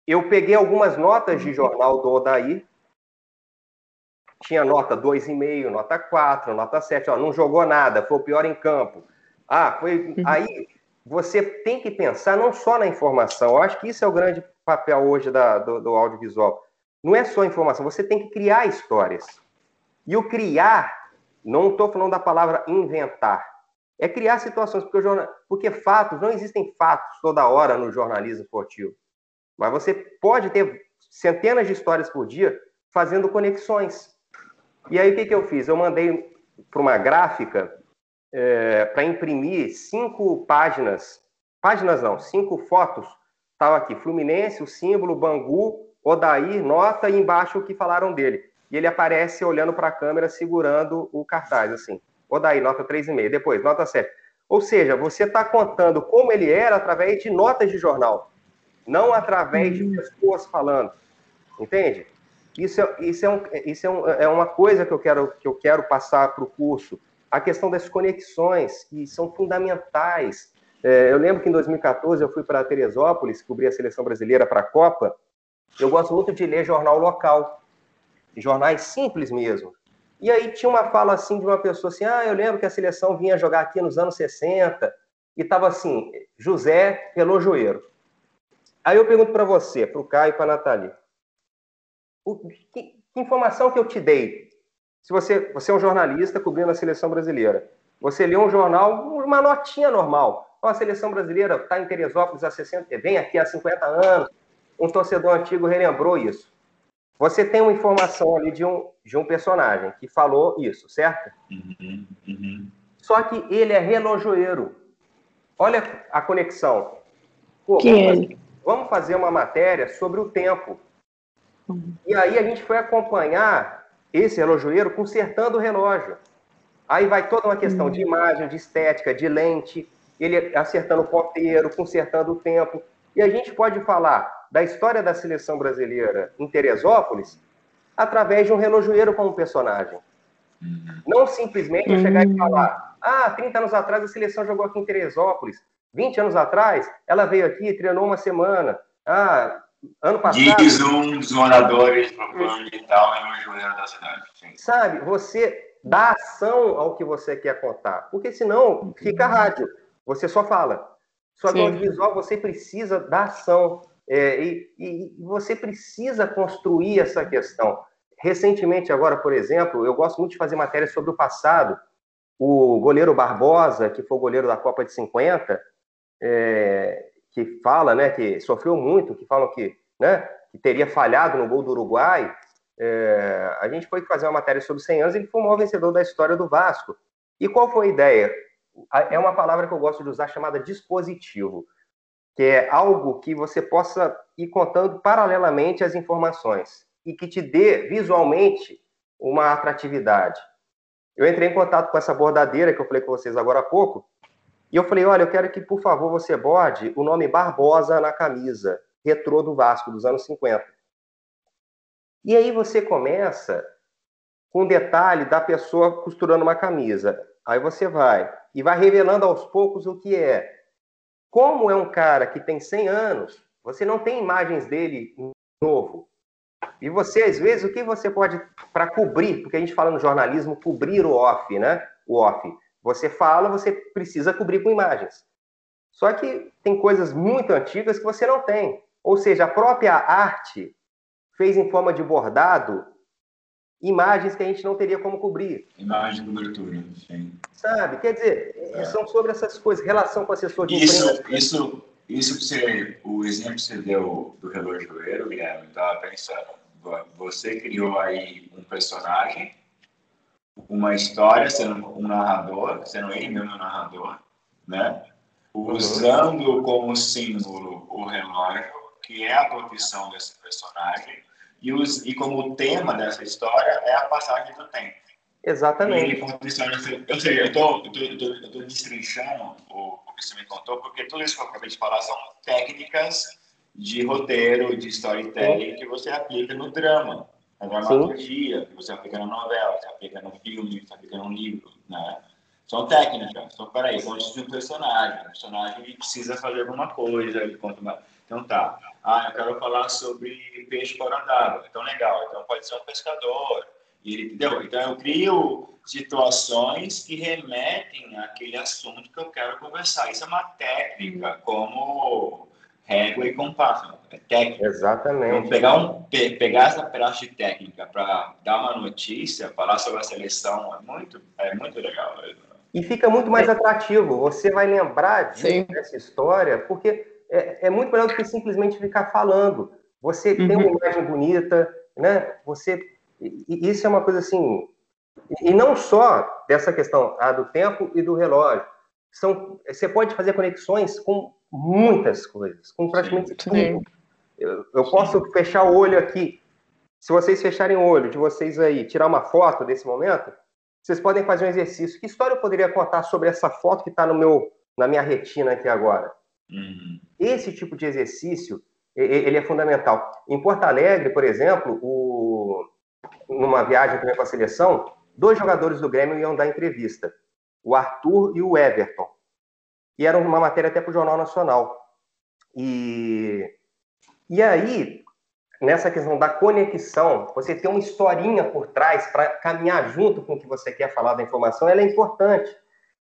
Eu peguei algumas notas de jornal do Odaí, tinha nota 2,5, nota 4, nota 7, ó, não jogou nada, foi o pior em campo. Ah, foi. Uhum. Aí você tem que pensar não só na informação. Eu acho que isso é o grande papel hoje da, do, do audiovisual. Não é só informação, você tem que criar histórias. E o criar, não estou falando da palavra inventar, é criar situações, porque, jornal, porque fatos, não existem fatos toda hora no jornalismo esportivo. Mas você pode ter centenas de histórias por dia fazendo conexões. E aí o que, que eu fiz? Eu mandei para uma gráfica é, para imprimir cinco páginas, páginas não, cinco fotos. Estava aqui, Fluminense, o símbolo, Bangu, Odair, nota e embaixo o que falaram dele. E ele aparece olhando para a câmera, segurando o cartaz, assim. Odair, nota 3,5. Depois, nota 7. Ou seja, você está contando como ele era através de notas de jornal, não através de pessoas falando. Entende? Isso, é, isso, é, um, isso é, um, é uma coisa que eu quero, que eu quero passar para o curso a questão das conexões, que são fundamentais. É, eu lembro que em 2014 eu fui para Teresópolis, cobrir a seleção brasileira para a Copa. Eu gosto muito de ler jornal local, jornais simples mesmo. E aí tinha uma fala assim de uma pessoa assim: ah, eu lembro que a seleção vinha jogar aqui nos anos 60 e tava assim, José Relojoeiro. Aí eu pergunto para você, para o Caio e para a Nathalie, o, que, que, informação que eu te dei? Se você, você é um jornalista cobrindo a seleção brasileira, você leu um jornal, uma notinha normal. Então, a seleção brasileira está em Teresópolis há 60, vem aqui há 50 anos. Um torcedor antigo relembrou isso. Você tem uma informação ali de um, de um personagem que falou isso, certo? Uhum, uhum. Só que ele é relojoeiro. Olha a conexão. Pô, Quem vamos, é ele? vamos fazer uma matéria sobre o tempo. Uhum. E aí a gente foi acompanhar esse relojoeiro consertando o relógio. Aí vai toda uma questão de uhum. imagem, de estética, de lente, ele acertando o ponteiro, consertando o tempo. E a gente pode falar da história da seleção brasileira em Teresópolis através de um relojoeiro como personagem. Uhum. Não simplesmente eu chegar e uhum. falar, ah, 30 anos atrás a seleção jogou aqui em Teresópolis, 20 anos atrás ela veio aqui, treinou uma semana, ah, ano passado... Diz um dos moradores do plano de tal relojoeiro da cidade. Sim. Sabe, você dá ação ao que você quer contar, porque senão fica rádio, você só fala. Só que audiovisual você precisa dar ação. É, e, e, você precisa construir essa questão. Recentemente, agora, por exemplo, eu gosto muito de fazer matérias sobre o passado. O goleiro Barbosa, que foi o goleiro da Copa de 50, é, que fala, né, que sofreu muito, que falam que, né, que teria falhado no gol do Uruguai. É, a gente foi fazer uma matéria sobre 100 anos, ele foi o maior vencedor da história do Vasco. E qual foi a ideia? É uma palavra que eu gosto de usar chamada dispositivo que é algo que você possa ir contando paralelamente as informações e que te dê visualmente uma atratividade. Eu entrei em contato com essa bordadeira que eu falei com vocês agora há pouco, e eu falei, olha, eu quero que, por favor, você borde o nome Barbosa na camisa, retrô do Vasco, dos anos 50. E aí você começa com um detalhe da pessoa costurando uma camisa. Aí você vai e vai revelando aos poucos o que é como é um cara que tem 100 anos, você não tem imagens dele novo. E você, às vezes, o que você pode, para cobrir, porque a gente fala no jornalismo, cobrir o off, né? O off. Você fala, você precisa cobrir com imagens. Só que tem coisas muito antigas que você não tem. Ou seja, a própria arte fez em forma de bordado imagens que a gente não teria como cobrir. Imagem de cobertura, sim. Sabe? Quer dizer, é. são sobre essas coisas, relação com assessor de isso. Isso, isso que você, o exemplo que você deu do relojoeiro, Guilherme, eu estava pensando, você criou aí um personagem, uma história, sendo um narrador, sendo ele mesmo um narrador, né? Usando como símbolo o relógio, que é a profissão desse personagem, e, os, e como tema dessa história é a passagem do tempo. Exatamente. E, eu sei, eu estou destrinchando o, o que você me contou, porque tudo isso que eu acabei de falar são técnicas de roteiro, de storytelling Sim. que você aplica no drama, na dramaturgia, que você aplica na novela, você aplica no filme, você aplica no livro, né? São técnicas. Então, peraí, conte de um personagem. O personagem precisa fazer alguma coisa, ele conta uma... Então, tá. Ah, eu quero falar sobre peixe fora d'água. Então, legal. Então, pode ser um pescador. E ele, entendeu? Então, eu crio situações que remetem àquele assunto que eu quero conversar. Isso é uma técnica, como régua e compasso. É técnica. Exatamente. Então, pegar, um, pe, pegar essa pedaço de técnica para dar uma notícia, falar sobre a seleção, é muito, é muito legal. E fica muito mais atrativo. Você vai lembrar disso, dessa história, porque é, é, muito melhor do que simplesmente ficar falando. Você uhum. tem uma imagem bonita, né? Você e isso é uma coisa assim. E não só dessa questão ah, do tempo e do relógio. São, você pode fazer conexões com muitas coisas, com praticamente sim, tudo. Eu, eu posso fechar o olho aqui. Se vocês fecharem o olho de vocês aí, tirar uma foto desse momento, vocês podem fazer um exercício. Que história eu poderia contar sobre essa foto que está no meu, na minha retina aqui agora? Uhum. Esse tipo de exercício, ele é fundamental. Em Porto Alegre, por exemplo, o... numa viagem com a seleção, dois jogadores do Grêmio iam dar entrevista, o Arthur e o Everton. E era uma matéria até para o Jornal Nacional. E, e aí, nessa questão da conexão, você ter uma historinha por trás para caminhar junto com o que você quer falar da informação, ela é importante.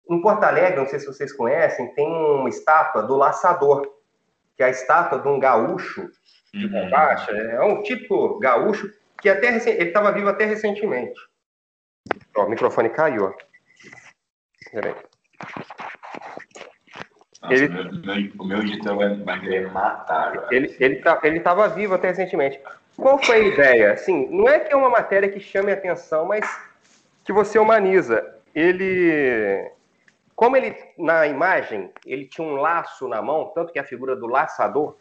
Em Porto Alegre, não sei se vocês conhecem, tem uma estátua do laçador, que é a estátua de um gaúcho de uhum. bombacha, é um tipo gaúcho que até ele estava vivo até recentemente. Ó, o microfone caiu. Peraí. Nossa, ele, meu, o meu editor vai, vai querer matar. Ele ele tá, ele estava vivo até recentemente. Qual foi a ideia? Assim, não é que é uma matéria que chame a atenção, mas que você humaniza. Ele, como ele na imagem ele tinha um laço na mão, tanto que a figura do laçador.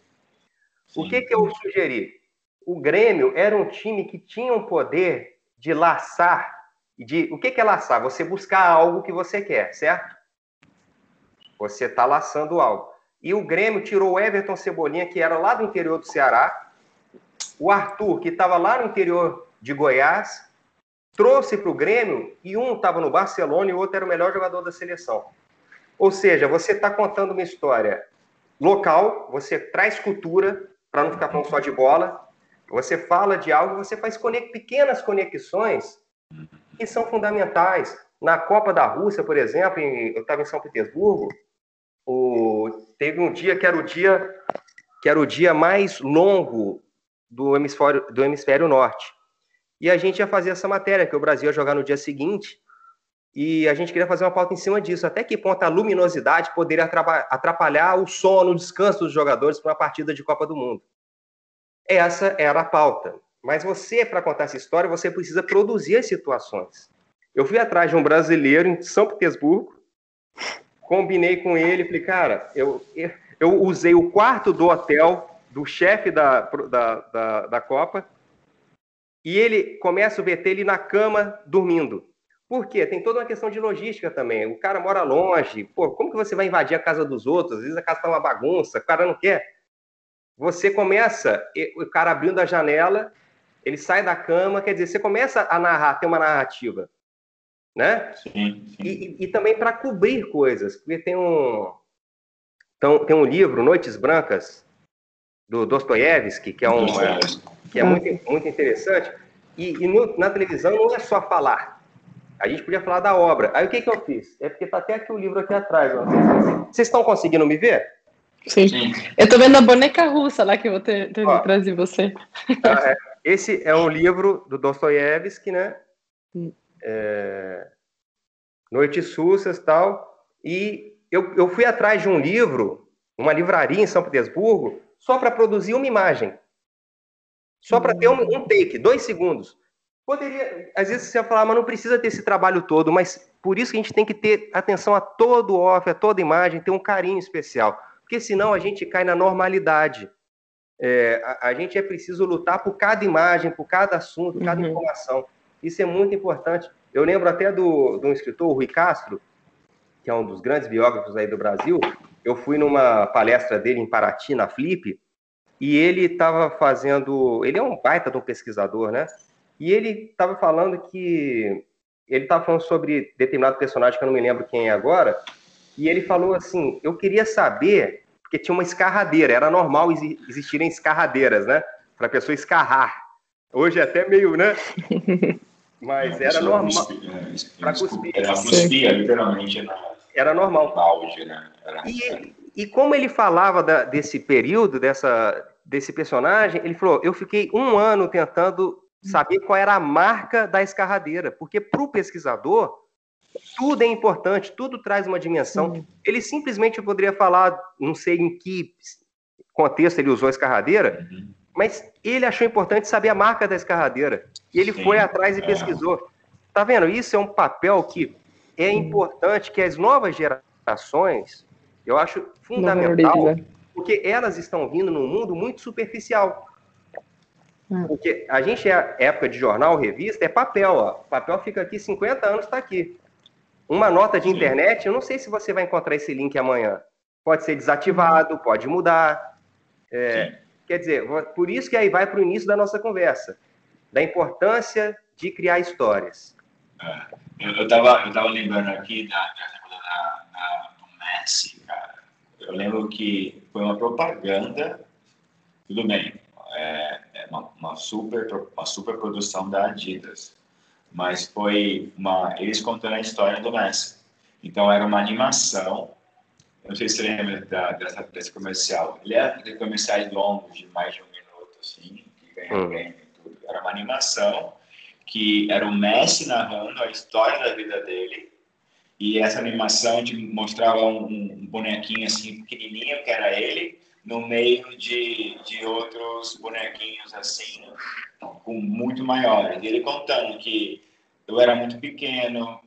Sim. O que que eu sugeri? O Grêmio era um time que tinha um poder de laçar. De, o que, que é laçar? Você buscar algo que você quer, certo? Você está laçando algo. E o Grêmio tirou o Everton Cebolinha, que era lá do interior do Ceará, o Arthur, que estava lá no interior de Goiás, trouxe para o Grêmio e um estava no Barcelona e o outro era o melhor jogador da seleção. Ou seja, você está contando uma história local, você traz cultura para não ficar falando só de bola, você fala de algo, você faz pequenas conexões que são fundamentais. Na Copa da Rússia, por exemplo, eu estava em São Petersburgo, o, teve um dia que era o dia que era o dia mais longo do hemisfério, do hemisfério norte. E a gente ia fazer essa matéria, que o Brasil ia jogar no dia seguinte, e a gente queria fazer uma pauta em cima disso. Até que ponto a luminosidade poderia atrapalhar o sono, o descanso dos jogadores para uma partida de Copa do Mundo. Essa era a pauta. Mas você, para contar essa história, você precisa produzir as situações. Eu fui atrás de um brasileiro em São Petersburgo, combinei com ele, falei, cara, eu, eu usei o quarto do hotel do chefe da, da, da, da Copa e ele começa o VT ele na cama dormindo. Por quê? Tem toda uma questão de logística também. O cara mora longe. Pô, como que você vai invadir a casa dos outros? Às vezes a casa tá uma bagunça, o cara não quer. Você começa, o cara abrindo a janela, ele sai da cama, quer dizer, você começa a narrar, ter uma narrativa né? Sim, sim. E, e, também para cobrir coisas, porque tem um então, tem um livro Noites Brancas do Dostoiévski que é um que é muito, muito interessante e, e no, na televisão não é só falar a gente podia falar da obra aí o que que eu fiz é porque tá até aqui o livro aqui atrás ó. vocês estão conseguindo me ver Sim. Sim. Eu tô vendo a boneca russa lá que eu vou ter, ter trazer você. Ah, é. Esse é um livro do Dostoiévski, né? É, Noites Sussas tal. E eu, eu fui atrás de um livro, uma livraria em São Petersburgo, só para produzir uma imagem. Só para ter um, um, take, dois segundos. Poderia, às vezes você vai falar, mas não precisa ter esse trabalho todo, mas por isso que a gente tem que ter atenção a todo off, a toda imagem, ter um carinho especial. Porque senão a gente cai na normalidade. É, a, a, gente é preciso lutar por cada imagem, por cada assunto, cada uhum. informação. Isso é muito importante. Eu lembro até do, do escritor, Rui Castro, que é um dos grandes biógrafos aí do Brasil. Eu fui numa palestra dele em Paraty, na Flip, e ele estava fazendo. Ele é um baita de um pesquisador, né? E ele estava falando que. Ele estava falando sobre determinado personagem que eu não me lembro quem é agora, e ele falou assim: eu queria saber, porque tinha uma escarradeira, era normal existirem escarradeiras, né? Para a pessoa escarrar. Hoje é até meio, né? Mas era normal. Para cuspir. Era cuspia, literalmente, na, era normal. No auge, né? Era... E, e como ele falava da, desse período, dessa, desse personagem, ele falou: eu fiquei um ano tentando saber qual era a marca da escarradeira, porque para o pesquisador tudo é importante, tudo traz uma dimensão. Sim. Ele simplesmente poderia falar, não sei em que contexto ele usou a escarradeira, uhum. mas ele achou importante saber a marca da escarradeira. E ele Sim, foi atrás e é. pesquisou. Tá vendo? Isso é um papel que é importante que as novas gerações, eu acho fundamental, porque elas estão vindo num mundo muito superficial. Hum. Porque a gente é época de jornal, revista, é papel, ó. Papel fica aqui 50 anos, está aqui. Uma nota de internet, eu não sei se você vai encontrar esse link amanhã. Pode ser desativado, pode mudar. É, quer dizer, por isso que aí vai para o início da nossa conversa da importância de criar histórias. É, eu estava eu tava lembrando aqui da, da, da, do Messi, cara. Eu lembro que foi uma propaganda, tudo bem, é, é uma, uma, super, uma super produção da Adidas, mas foi uma, eles contando a história do Messi. Então era uma animação, eu não sei se você lembra da, dessa, desse comercial, ele era de comerciais longos, de mais de um minuto, assim, que ganham hum. prêmio e tudo. Era uma animação que era o Messi narrando a história da vida dele, e essa animação te mostrava um, um bonequinho assim pequenininho, que era ele, no meio de, de outros bonequinhos assim, com muito maiores. E ele contando que eu era muito pequeno,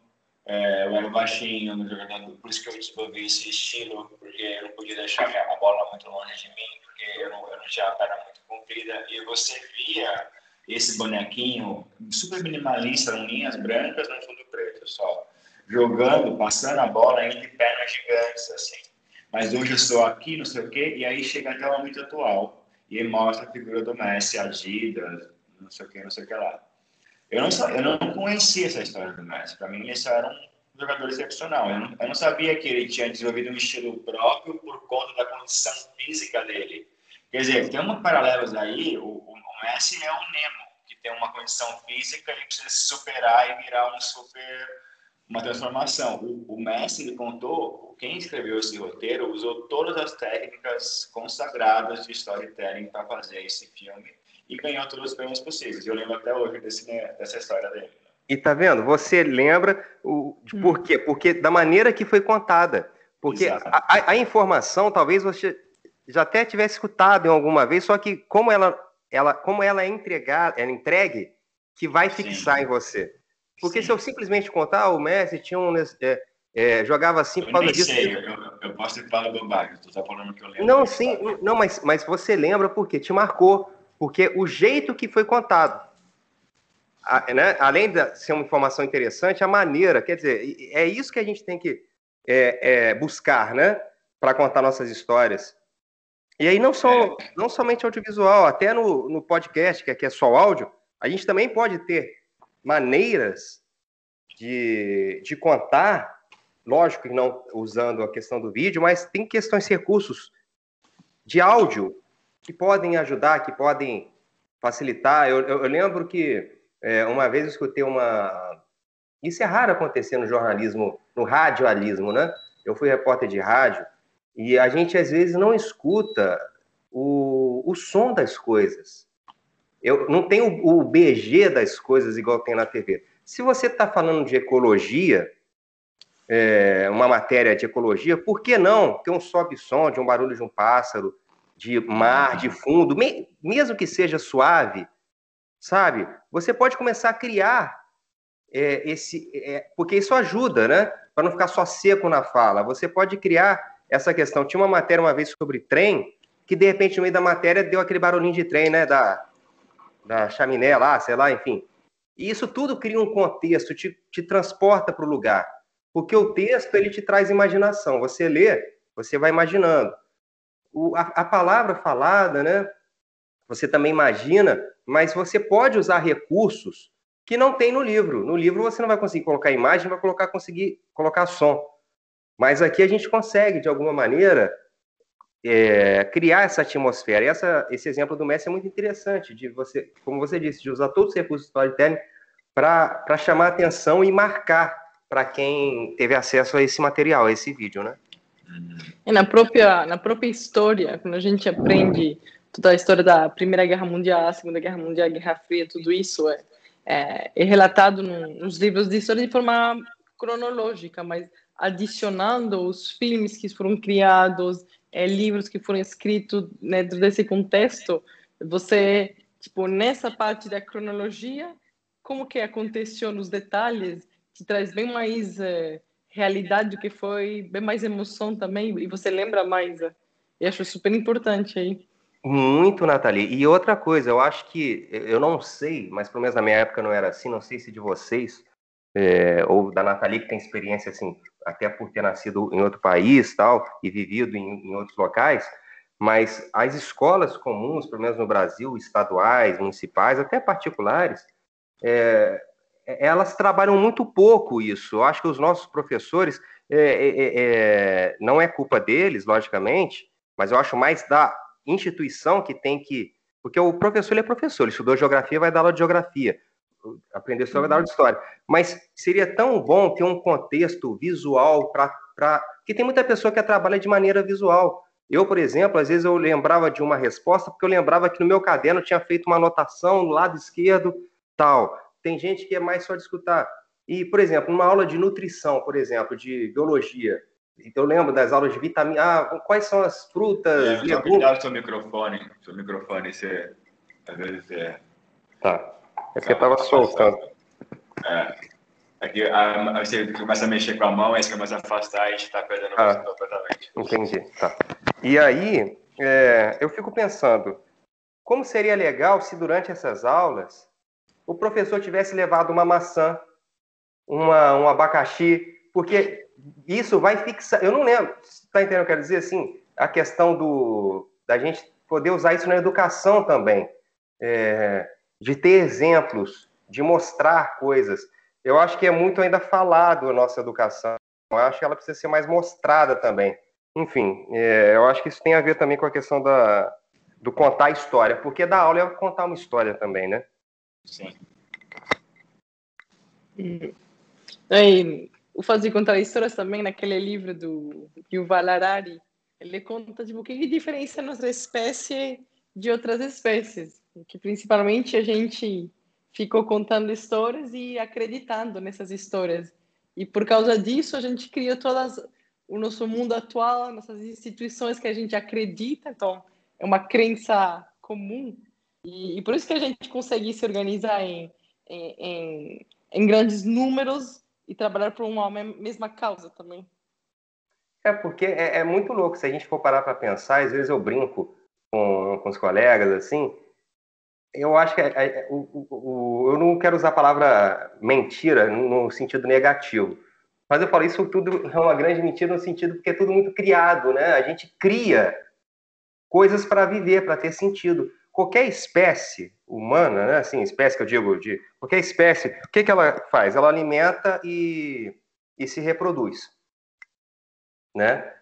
é, eu era baixinho no jogador, por isso que eu desenvolvi esse estilo, porque eu não podia deixar a bola muito longe de mim, porque eu não, eu não tinha a perna muito comprida. E você via esse bonequinho super minimalista, linhas brancas no fundo preto só, jogando, passando a bola entre pernas gigantes, assim mas hoje eu estou aqui, não sei o quê, e aí chega até o momento atual e mostra a figura do Messi, Adidas, não sei o quê, não sei o que lá. Eu não, eu não conhecia essa história do Messi, para mim só era um jogador excepcional. Eu não, eu não sabia que ele tinha desenvolvido um estilo próprio por conta da condição física dele. Quer dizer, tem uma paralelos aí, o, o Messi é um Nemo, que tem uma condição física e precisa se superar e virar um super uma transformação. O, o Messi ele contou, quem escreveu esse roteiro usou todas as técnicas consagradas de storytelling para fazer esse filme e ganhou todos os prêmios possíveis. Eu lembro até hoje desse, né, dessa história dele. E tá vendo? Você lembra o, de hum. por quê? Porque da maneira que foi contada. Porque a, a, informação talvez você já até tivesse escutado em alguma vez, só que como ela, ela, como ela é entregada, ela é entregue, que vai fixar Sim. em você. Porque sim. se eu simplesmente contar, o Messi tinha um. É, é, jogava assim por causa disso. Sei, eu, eu posso ir para bobagem, tu tá falando que eu lembro. Não, sim, não, mas, mas você lembra porque te marcou, porque o jeito que foi contado. A, né, além de ser uma informação interessante, a maneira, quer dizer, é isso que a gente tem que é, é, buscar, né, para contar nossas histórias. E aí não, só, é. não somente audiovisual, até no, no podcast, que aqui é só áudio, a gente também pode ter maneiras de, de contar, lógico que não usando a questão do vídeo, mas tem questões, recursos de áudio que podem ajudar, que podem facilitar. Eu, eu, eu lembro que é, uma vez eu escutei uma. Isso é raro acontecer no jornalismo, no radialismo, né? Eu fui repórter de rádio e a gente às vezes não escuta o, o som das coisas. Eu não tenho o BG das coisas igual tem na TV. Se você está falando de ecologia, é, uma matéria de ecologia, por que não ter um sobe-som de um barulho de um pássaro, de mar, de fundo, mesmo que seja suave, sabe? Você pode começar a criar é, esse, é, porque isso ajuda, né? Para não ficar só seco na fala. Você pode criar essa questão. Tinha uma matéria uma vez sobre trem, que de repente no meio da matéria deu aquele barulhinho de trem, né? Da, da chaminé lá, sei lá, enfim. E isso tudo cria um contexto, te, te transporta para o lugar. Porque o texto, ele te traz imaginação. Você lê, você vai imaginando. O, a, a palavra falada, né? Você também imagina, mas você pode usar recursos que não tem no livro. No livro você não vai conseguir colocar imagem, vai colocar, conseguir colocar som. Mas aqui a gente consegue, de alguma maneira, é, criar essa atmosfera. E essa, esse exemplo do Messi é muito interessante, de você, como você disse, de usar todos os recursos do storytelling para chamar atenção e marcar para quem teve acesso a esse material, a esse vídeo, né? E na própria, na própria história, quando a gente aprende toda a história da Primeira Guerra Mundial, Segunda Guerra Mundial, Guerra Fria, tudo isso é, é, é relatado nos livros de história de forma cronológica, mas adicionando os filmes que foram criados, é, livros que foram escritos né, dentro desse contexto, você, tipo, nessa parte da cronologia, como que aconteceu nos detalhes, te traz bem mais é, realidade do que foi, bem mais emoção também, e você lembra mais. Eu acho super importante aí. Muito, Nathalie. E outra coisa, eu acho que, eu não sei, mas pelo menos na minha época não era assim, não sei se de vocês, é, ou da Nathalie que tem experiência assim, até por ter nascido em outro país tal e vivido em, em outros locais, mas as escolas comuns, pelo menos no Brasil, estaduais, municipais, até particulares, é, é elas trabalham muito pouco isso. Eu acho que os nossos professores, é, é, é, não é culpa deles, logicamente, mas eu acho mais da instituição que tem que Porque o professor ele é professor, ele estudou geografia, vai dar aula de geografia. Aprender vai dar aula de história. Mas seria tão bom ter um contexto visual para. Pra... Porque tem muita pessoa que trabalha de maneira visual. Eu, por exemplo, às vezes eu lembrava de uma resposta porque eu lembrava que no meu caderno tinha feito uma anotação no lado esquerdo, tal. Tem gente que é mais só de escutar. E, por exemplo, numa aula de nutrição, por exemplo, de biologia, então, eu lembro das aulas de vitamina A, quais são as frutas, é, legumes... Cuidado com seu microfone, seu microfone, você, às vezes, é... Tá, é porque estava soltando. É, aqui a, você começa a mexer com a mão, aí você começa a afastar e a gente está perdendo ah, completamente. Entendi, tá. E aí, é, eu fico pensando, como seria legal se durante essas aulas o professor tivesse levado uma maçã, uma, um abacaxi, porque isso vai fixar. Eu não lembro, está entendendo o que eu quero dizer? Assim, a questão do da gente poder usar isso na educação também, é, de ter exemplos, de mostrar coisas. Eu acho que é muito ainda falado a nossa educação. Eu acho que ela precisa ser mais mostrada também. Enfim, é, eu acho que isso tem a ver também com a questão da, do contar a história, porque da aula é contar uma história também, né? Sim. E, aí, o Fazer Contar Histórias também, naquele livro do Yuval Harari, ele conta tipo, o que, que diferencia nossa espécie de outras espécies. Que principalmente a gente ficou contando histórias e acreditando nessas histórias. E por causa disso a gente criou todas o nosso mundo atual, nossas instituições que a gente acredita. Então é uma crença comum e, e por isso que a gente consegue se organizar em, em, em, em grandes números e trabalhar por uma mesma causa também. É, porque é, é muito louco. Se a gente for parar para pensar, às vezes eu brinco com, com os colegas, assim, eu acho que é, é, o, o, o, eu não quero usar a palavra mentira no sentido negativo, mas eu falo isso tudo é uma grande mentira no sentido porque é tudo muito criado, né? A gente cria coisas para viver, para ter sentido qualquer espécie humana, né, assim, espécie que eu digo, de qualquer espécie, o que, que ela faz? Ela alimenta e, e se reproduz, né?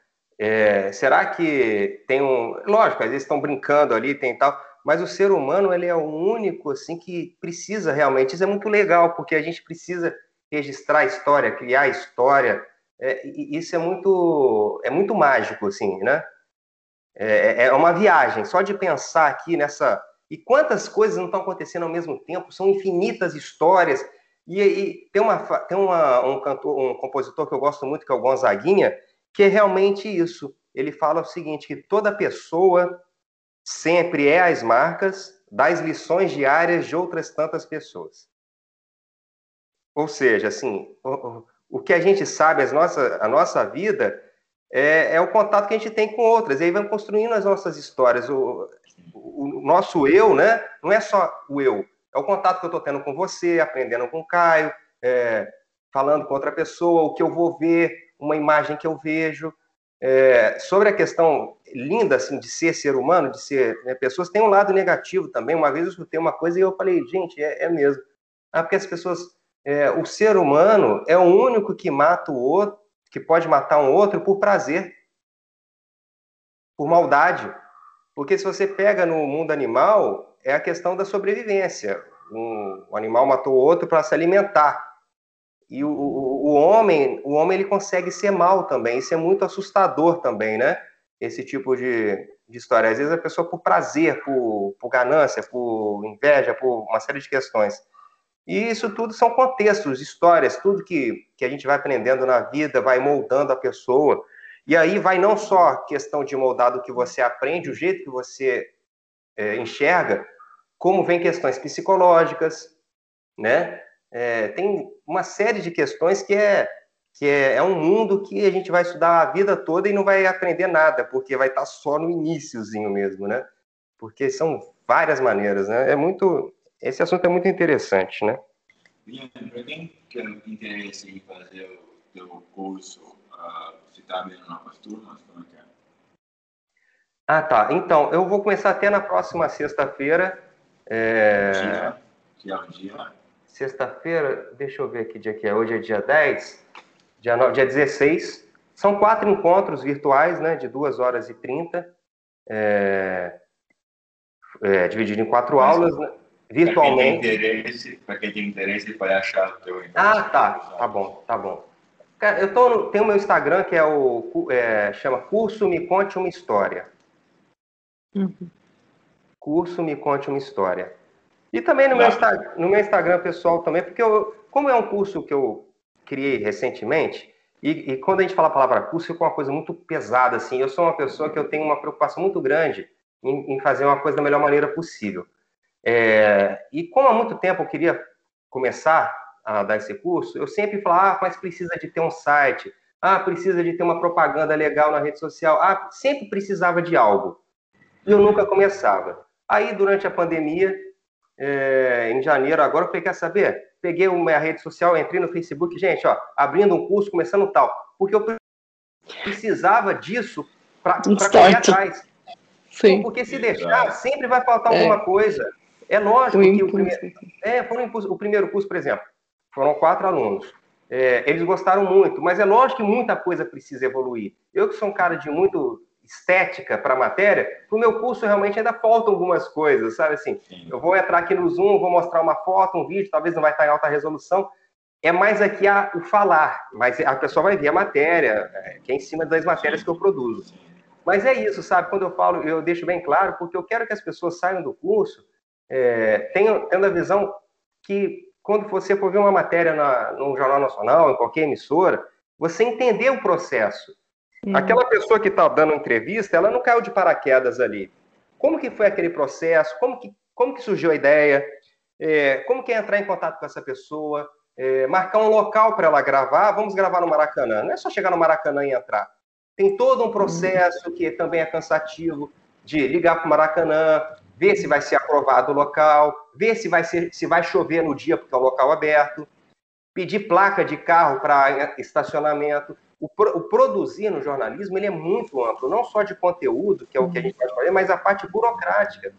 É, será que tem um... Lógico, às vezes estão brincando ali, tem tal, mas o ser humano, ele é o único, assim, que precisa realmente, isso é muito legal, porque a gente precisa registrar a história, criar a história, é, isso é muito, é muito mágico, assim, né? É, é, é uma viagem, só de pensar aqui nessa. E quantas coisas não estão acontecendo ao mesmo tempo? São infinitas histórias. E, e tem, uma, tem uma, um, cantor, um compositor que eu gosto muito, que é o Gonzaguinha, que é realmente isso. Ele fala o seguinte: que toda pessoa sempre é as marcas das lições diárias de outras tantas pessoas. Ou seja, assim, o, o que a gente sabe, as a nossa vida é, é, o contato que a gente tem com outras. E aí vamos construindo as nossas histórias. O, o, o nosso eu, né? Não é só o eu. É o contato que eu estou tendo com você, aprendendo com o Caio, é, falando com outra pessoa, o que eu vou ver, uma imagem que eu vejo. É, sobre a questão linda assim de ser ser humano, de ser né, pessoas, tem um lado negativo também. Uma vez eu escutei uma coisa e eu falei, gente, é, é mesmo. Ah, porque as pessoas, é, o ser humano é o único que mata o outro que pode matar um outro por prazer, por maldade. Porque se você pega no mundo animal, é a questão da sobrevivência. Um, um animal matou o outro para se alimentar. E o, o, o, homem, o homem ele consegue ser mal também. Isso é muito assustador também, né? Esse tipo de, de história. Às vezes a pessoa por prazer, por, por ganância, por inveja, por uma série de questões. E isso tudo são contextos, histórias, tudo que, que a gente vai aprendendo na vida, vai moldando a pessoa. E aí vai não só questão de moldar do que você aprende, o jeito que você é, enxerga, como vem questões psicológicas, né? É, tem uma série de questões que é que é, é, um mundo que a gente vai estudar a vida toda e não vai aprender nada, porque vai estar só no iníciozinho mesmo, né? Porque são várias maneiras, né? É muito esse assunto é muito interessante, né? Para quem tem interesse em fazer o seu curso, uh, você está abrindo novas turmas? Como é que é? Ah, tá. Então, eu vou começar até na próxima sexta-feira. É... Dia? Que é o dia? Sexta-feira, deixa eu ver que dia que é. Hoje é dia 10, dia, 9, dia 16. São quatro encontros virtuais, né, de 2 horas e 30. É é, dividido em quatro Mas, aulas, né? virtualmente. Para quem tem interesse, ele pode achar o teu. Ah, tá. Tá bom, tá bom. Cara, eu tô, tenho o meu Instagram que é o é, chama Curso Me Conte uma História. Uhum. Curso Me Conte uma História. E também no, meu, no meu Instagram pessoal também, porque eu, como é um curso que eu criei recentemente, e, e, quando a gente fala a palavra curso, fica uma coisa muito pesada, assim. Eu sou uma pessoa que eu tenho uma preocupação muito grande em, em fazer uma coisa da melhor maneira possível. É, e como há muito tempo eu queria começar a dar esse curso, eu sempre falava, ah, mas precisa de ter um site, ah, precisa de ter uma propaganda legal na rede social, ah, sempre precisava de algo. E eu nunca começava. Aí, durante a pandemia, é, em janeiro, agora eu falei, quer saber? Peguei uma rede social, entrei no Facebook, gente, ó, abrindo um curso, começando tal, porque eu precisava disso para correr atrás. Sim. Porque se deixar, sempre vai faltar é. alguma coisa. É lógico o que o primeiro, é, impulso, o primeiro curso, por exemplo, foram quatro alunos. É, eles gostaram muito, mas é lógico que muita coisa precisa evoluir. Eu que sou um cara de muito estética para a matéria, para o meu curso realmente ainda faltam algumas coisas, sabe assim? Sim. Eu vou entrar aqui no Zoom, vou mostrar uma foto, um vídeo, talvez não vai estar em alta resolução. É mais aqui a, o falar, mas a pessoa vai ver a matéria, é, que é em cima das matérias que eu produzo. Mas é isso, sabe? Quando eu falo, eu deixo bem claro, porque eu quero que as pessoas saiam do curso é, tenham, tendo a visão que quando você for ver uma matéria na, no Jornal Nacional, em qualquer emissora, você entender o processo. Aquela pessoa que está dando entrevista, ela não caiu de paraquedas ali. Como que foi aquele processo? Como que, como que surgiu a ideia? É, como que é entrar em contato com essa pessoa? É, marcar um local para ela gravar. Vamos gravar no Maracanã. Não é só chegar no Maracanã e entrar. Tem todo um processo que também é cansativo de ligar para o Maracanã, ver se vai ser aprovado o local, ver se vai, ser, se vai chover no dia porque é o local aberto, pedir placa de carro para estacionamento. O, o, produzir no jornalismo ele é muito amplo, não só de conteúdo, que é o que a gente pode fazer, mas a parte burocrática.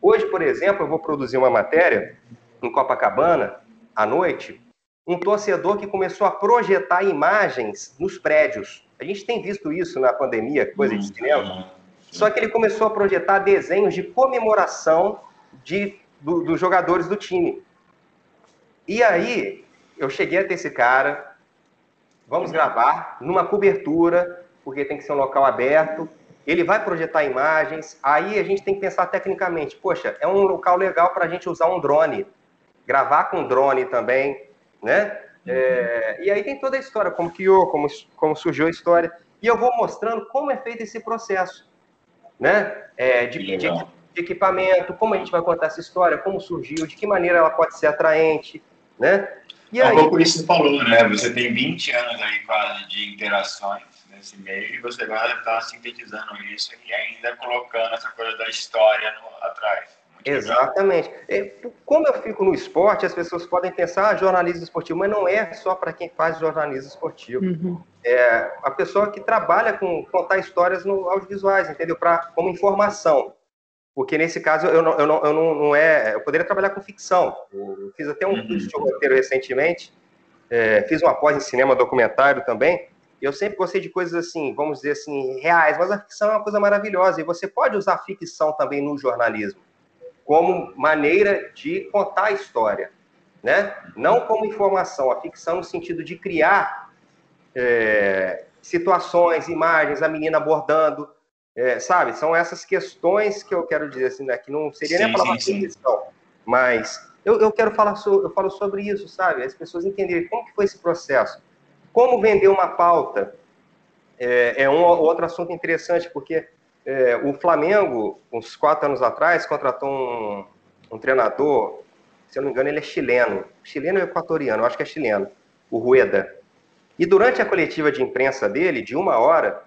Hoje, por exemplo, eu vou produzir uma matéria em Copacabana, à noite, um torcedor que começou a projetar imagens nos prédios. A gente tem visto isso na pandemia, coisa de cinema. Só que ele começou a projetar desenhos de comemoração de, do, dos jogadores do time. E aí, eu cheguei até esse cara, vamos gravar numa cobertura, porque tem que ser um local aberto. Ele vai projetar imagens, aí a gente tem que pensar tecnicamente, poxa, é um local legal para a gente usar um drone, gravar com drone também, né? É, e aí tem toda a história, como criou, como, como surgiu a história. E eu vou mostrando como é feito esse processo né? É, de, de, de, equipamento, como a gente vai contar essa história, como surgiu, de que maneira ela pode ser atraente, né? E é aí... Um pouco isso que você falou, né? Você tem 20 anos aí quase de interações nesse meio e você agora está sintetizando isso e ainda colocando essa coisa da história no, atrás. Exatamente. É, como eu fico no esporte, as pessoas podem pensar ah, jornalismo esportivo, mas não é só para quem faz jornalismo esportivo. Uhum. É a pessoa que trabalha com contar histórias no audiovisuais, entendeu? Pra, como informação. Porque nesse caso eu não, eu não, eu não, não é. Eu poderia trabalhar com ficção. Eu fiz até um uhum. curso de roteiro recentemente, é, fiz uma pós em cinema documentário também. Eu sempre gostei de coisas assim, vamos dizer assim, reais, mas a ficção é uma coisa maravilhosa. E você pode usar ficção também no jornalismo como maneira de contar a história, né? Não como informação, a ficção no sentido de criar é, situações, imagens, a menina abordando, é, sabe? São essas questões que eu quero dizer assim, né? Que não seria sim, nem a palavra ficção, mas eu, eu quero falar sobre, eu falo sobre isso, sabe? As pessoas entenderem como que foi esse processo, como vender uma pauta é, é um outro assunto interessante porque é, o Flamengo, uns quatro anos atrás, contratou um, um, treinador, se eu não me engano, ele é chileno. Chileno ou equatoriano? Eu acho que é chileno. O Rueda. E durante a coletiva de imprensa dele, de uma hora,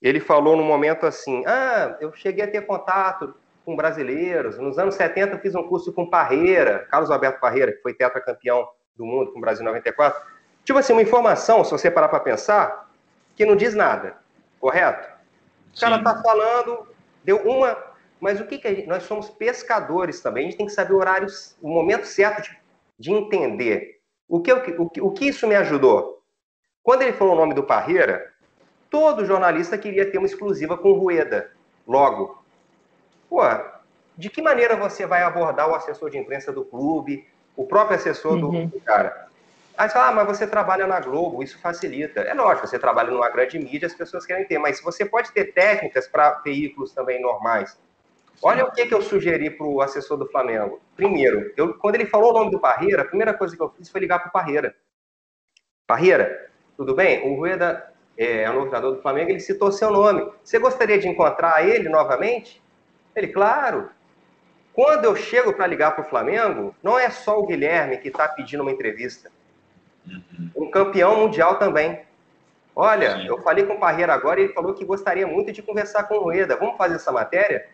ele falou num momento assim: Ah, eu cheguei a ter contato com brasileiros. Nos anos 70 eu fiz um curso com Parreira, Carlos Alberto Parreira, que foi tetracampeão do mundo com o Brasil 94. Tipo assim, uma informação, se você parar para pensar, que não diz nada, correto? O cara está falando, deu uma. Mas o que, que a gente, nós somos pescadores também, a gente tem que saber o horário, o momento certo de, de entender. O que, o, que, o que isso me ajudou? Quando ele falou o nome do Parreira, todo jornalista queria ter uma exclusiva com o Rueda, logo. Pô, de que maneira você vai abordar o assessor de imprensa do clube, o próprio assessor uhum. do cara. Aí você fala, ah, mas você trabalha na Globo, isso facilita. É lógico, você trabalha numa grande mídia, as pessoas querem ter, mas você pode ter técnicas para veículos também normais. Olha o que, que eu sugeri para o assessor do Flamengo. Primeiro, eu, quando ele falou o nome do Parreira, a primeira coisa que eu fiz foi ligar para o Parreira. Parreira, tudo bem? O Rueda é, é o novo treinador do Flamengo, ele citou seu nome. Você gostaria de encontrar ele novamente? Ele, claro. Quando eu chego para ligar para o Flamengo, não é só o Guilherme que está pedindo uma entrevista. Uhum. Um campeão mundial também. Olha, Sim. eu falei com o Parreira agora e ele falou que gostaria muito de conversar com o Rueda. Vamos fazer essa matéria?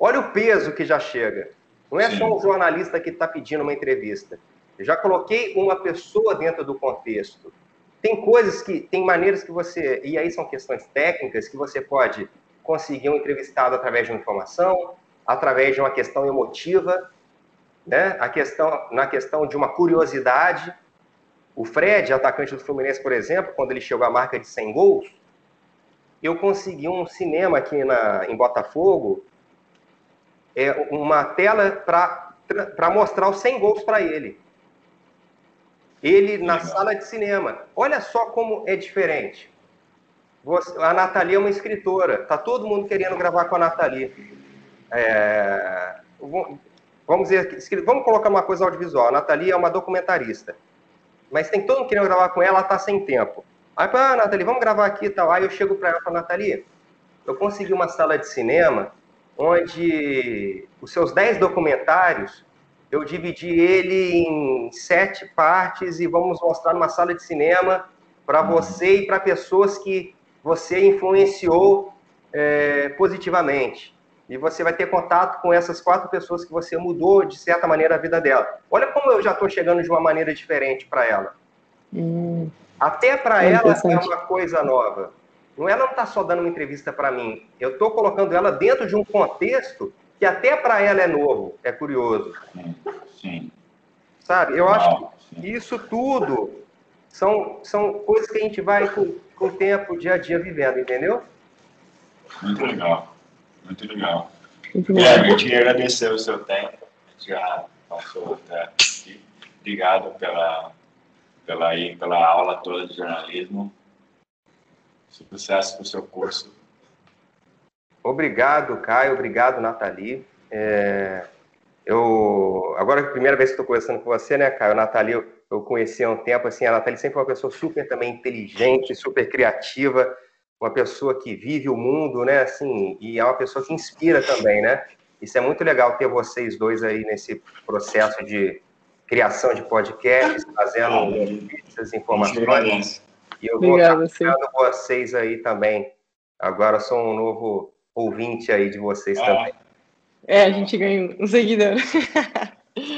Olha o peso que já chega. Não é Sim. só um jornalista que está pedindo uma entrevista. Eu já coloquei uma pessoa dentro do contexto. Tem coisas que, tem maneiras que você, e aí são questões técnicas, que você pode conseguir um entrevistado através de uma informação, através de uma questão emotiva, né? A questão, na questão de uma curiosidade. O Fred, atacante do Fluminense, por exemplo, quando ele chegou à marca de 100 gols, eu consegui um cinema aqui na, em Botafogo, é, uma tela para mostrar os 100 gols para ele. Ele na sala de cinema. Olha só como é diferente. Você, a Nathalie é uma escritora. Tá todo mundo querendo gravar com a Nathalie. É, vamos dizer, vamos colocar uma coisa audiovisual. A Nathalie é uma documentarista. Mas tem todo mundo querendo gravar com ela, ela tá sem tempo. Aí, ah, Nathalie, vamos gravar aqui e tal. Aí eu chego para ela e falo, Nathalie, eu consegui uma sala de cinema onde os seus 10 documentários eu dividi ele em sete partes e vamos mostrar numa sala de cinema para você e para pessoas que você influenciou é, positivamente. E você vai ter contato com essas quatro pessoas que você mudou, de certa maneira, a vida dela. Olha como eu já estou chegando de uma maneira diferente para ela. Hum. Até para é ela é uma coisa nova. Não, ela não está só dando uma entrevista para mim. Eu estou colocando ela dentro de um contexto que até para ela é novo, é curioso. Sim. sim. Sabe? Eu acho que isso tudo são, são coisas que a gente vai com, com o tempo, dia a dia, vivendo, entendeu? Muito legal. Muito legal. Muito Guilherme, eu queria agradecer o seu tempo. Já passou até aqui. Obrigado pela, pela, aí, pela aula toda de jornalismo. Sucesso para o seu curso. Obrigado, Caio. Obrigado, Nathalie. É, eu, agora, a primeira vez que estou conversando com você, né, Caio? Nathalie, eu, eu conheci há um tempo, assim, a Nathalie sempre foi uma pessoa super também inteligente, super criativa, uma pessoa que vive o mundo, né, assim, e é uma pessoa que inspira também, né? Isso é muito legal ter vocês dois aí nesse processo de criação de podcasts, fazendo essas informações. E eu vou estar vocês aí também. Agora sou um novo ouvinte aí de vocês ah. também. É, a gente ganha um seguidor.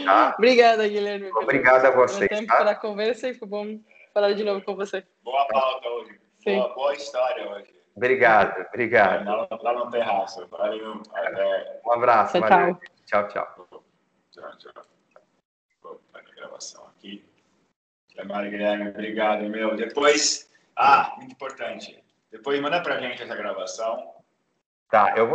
Tá? Obrigada, Guilherme. Obrigado a vocês. tempo tá? para a conversa e foi bom falar de novo com você. Boa pauta hoje. Boa, boa, história hoje. Obrigado, obrigado. Lá, lá no terraço. Valeu. Até... Um abraço. Tchau, valeu. tchau. Tchau, tchau. Tchau, tchau. a gravação aqui. Chamar Guilherme, obrigado, meu. Depois, ah, muito importante. Depois manda pra gente essa gravação Tá, eu vou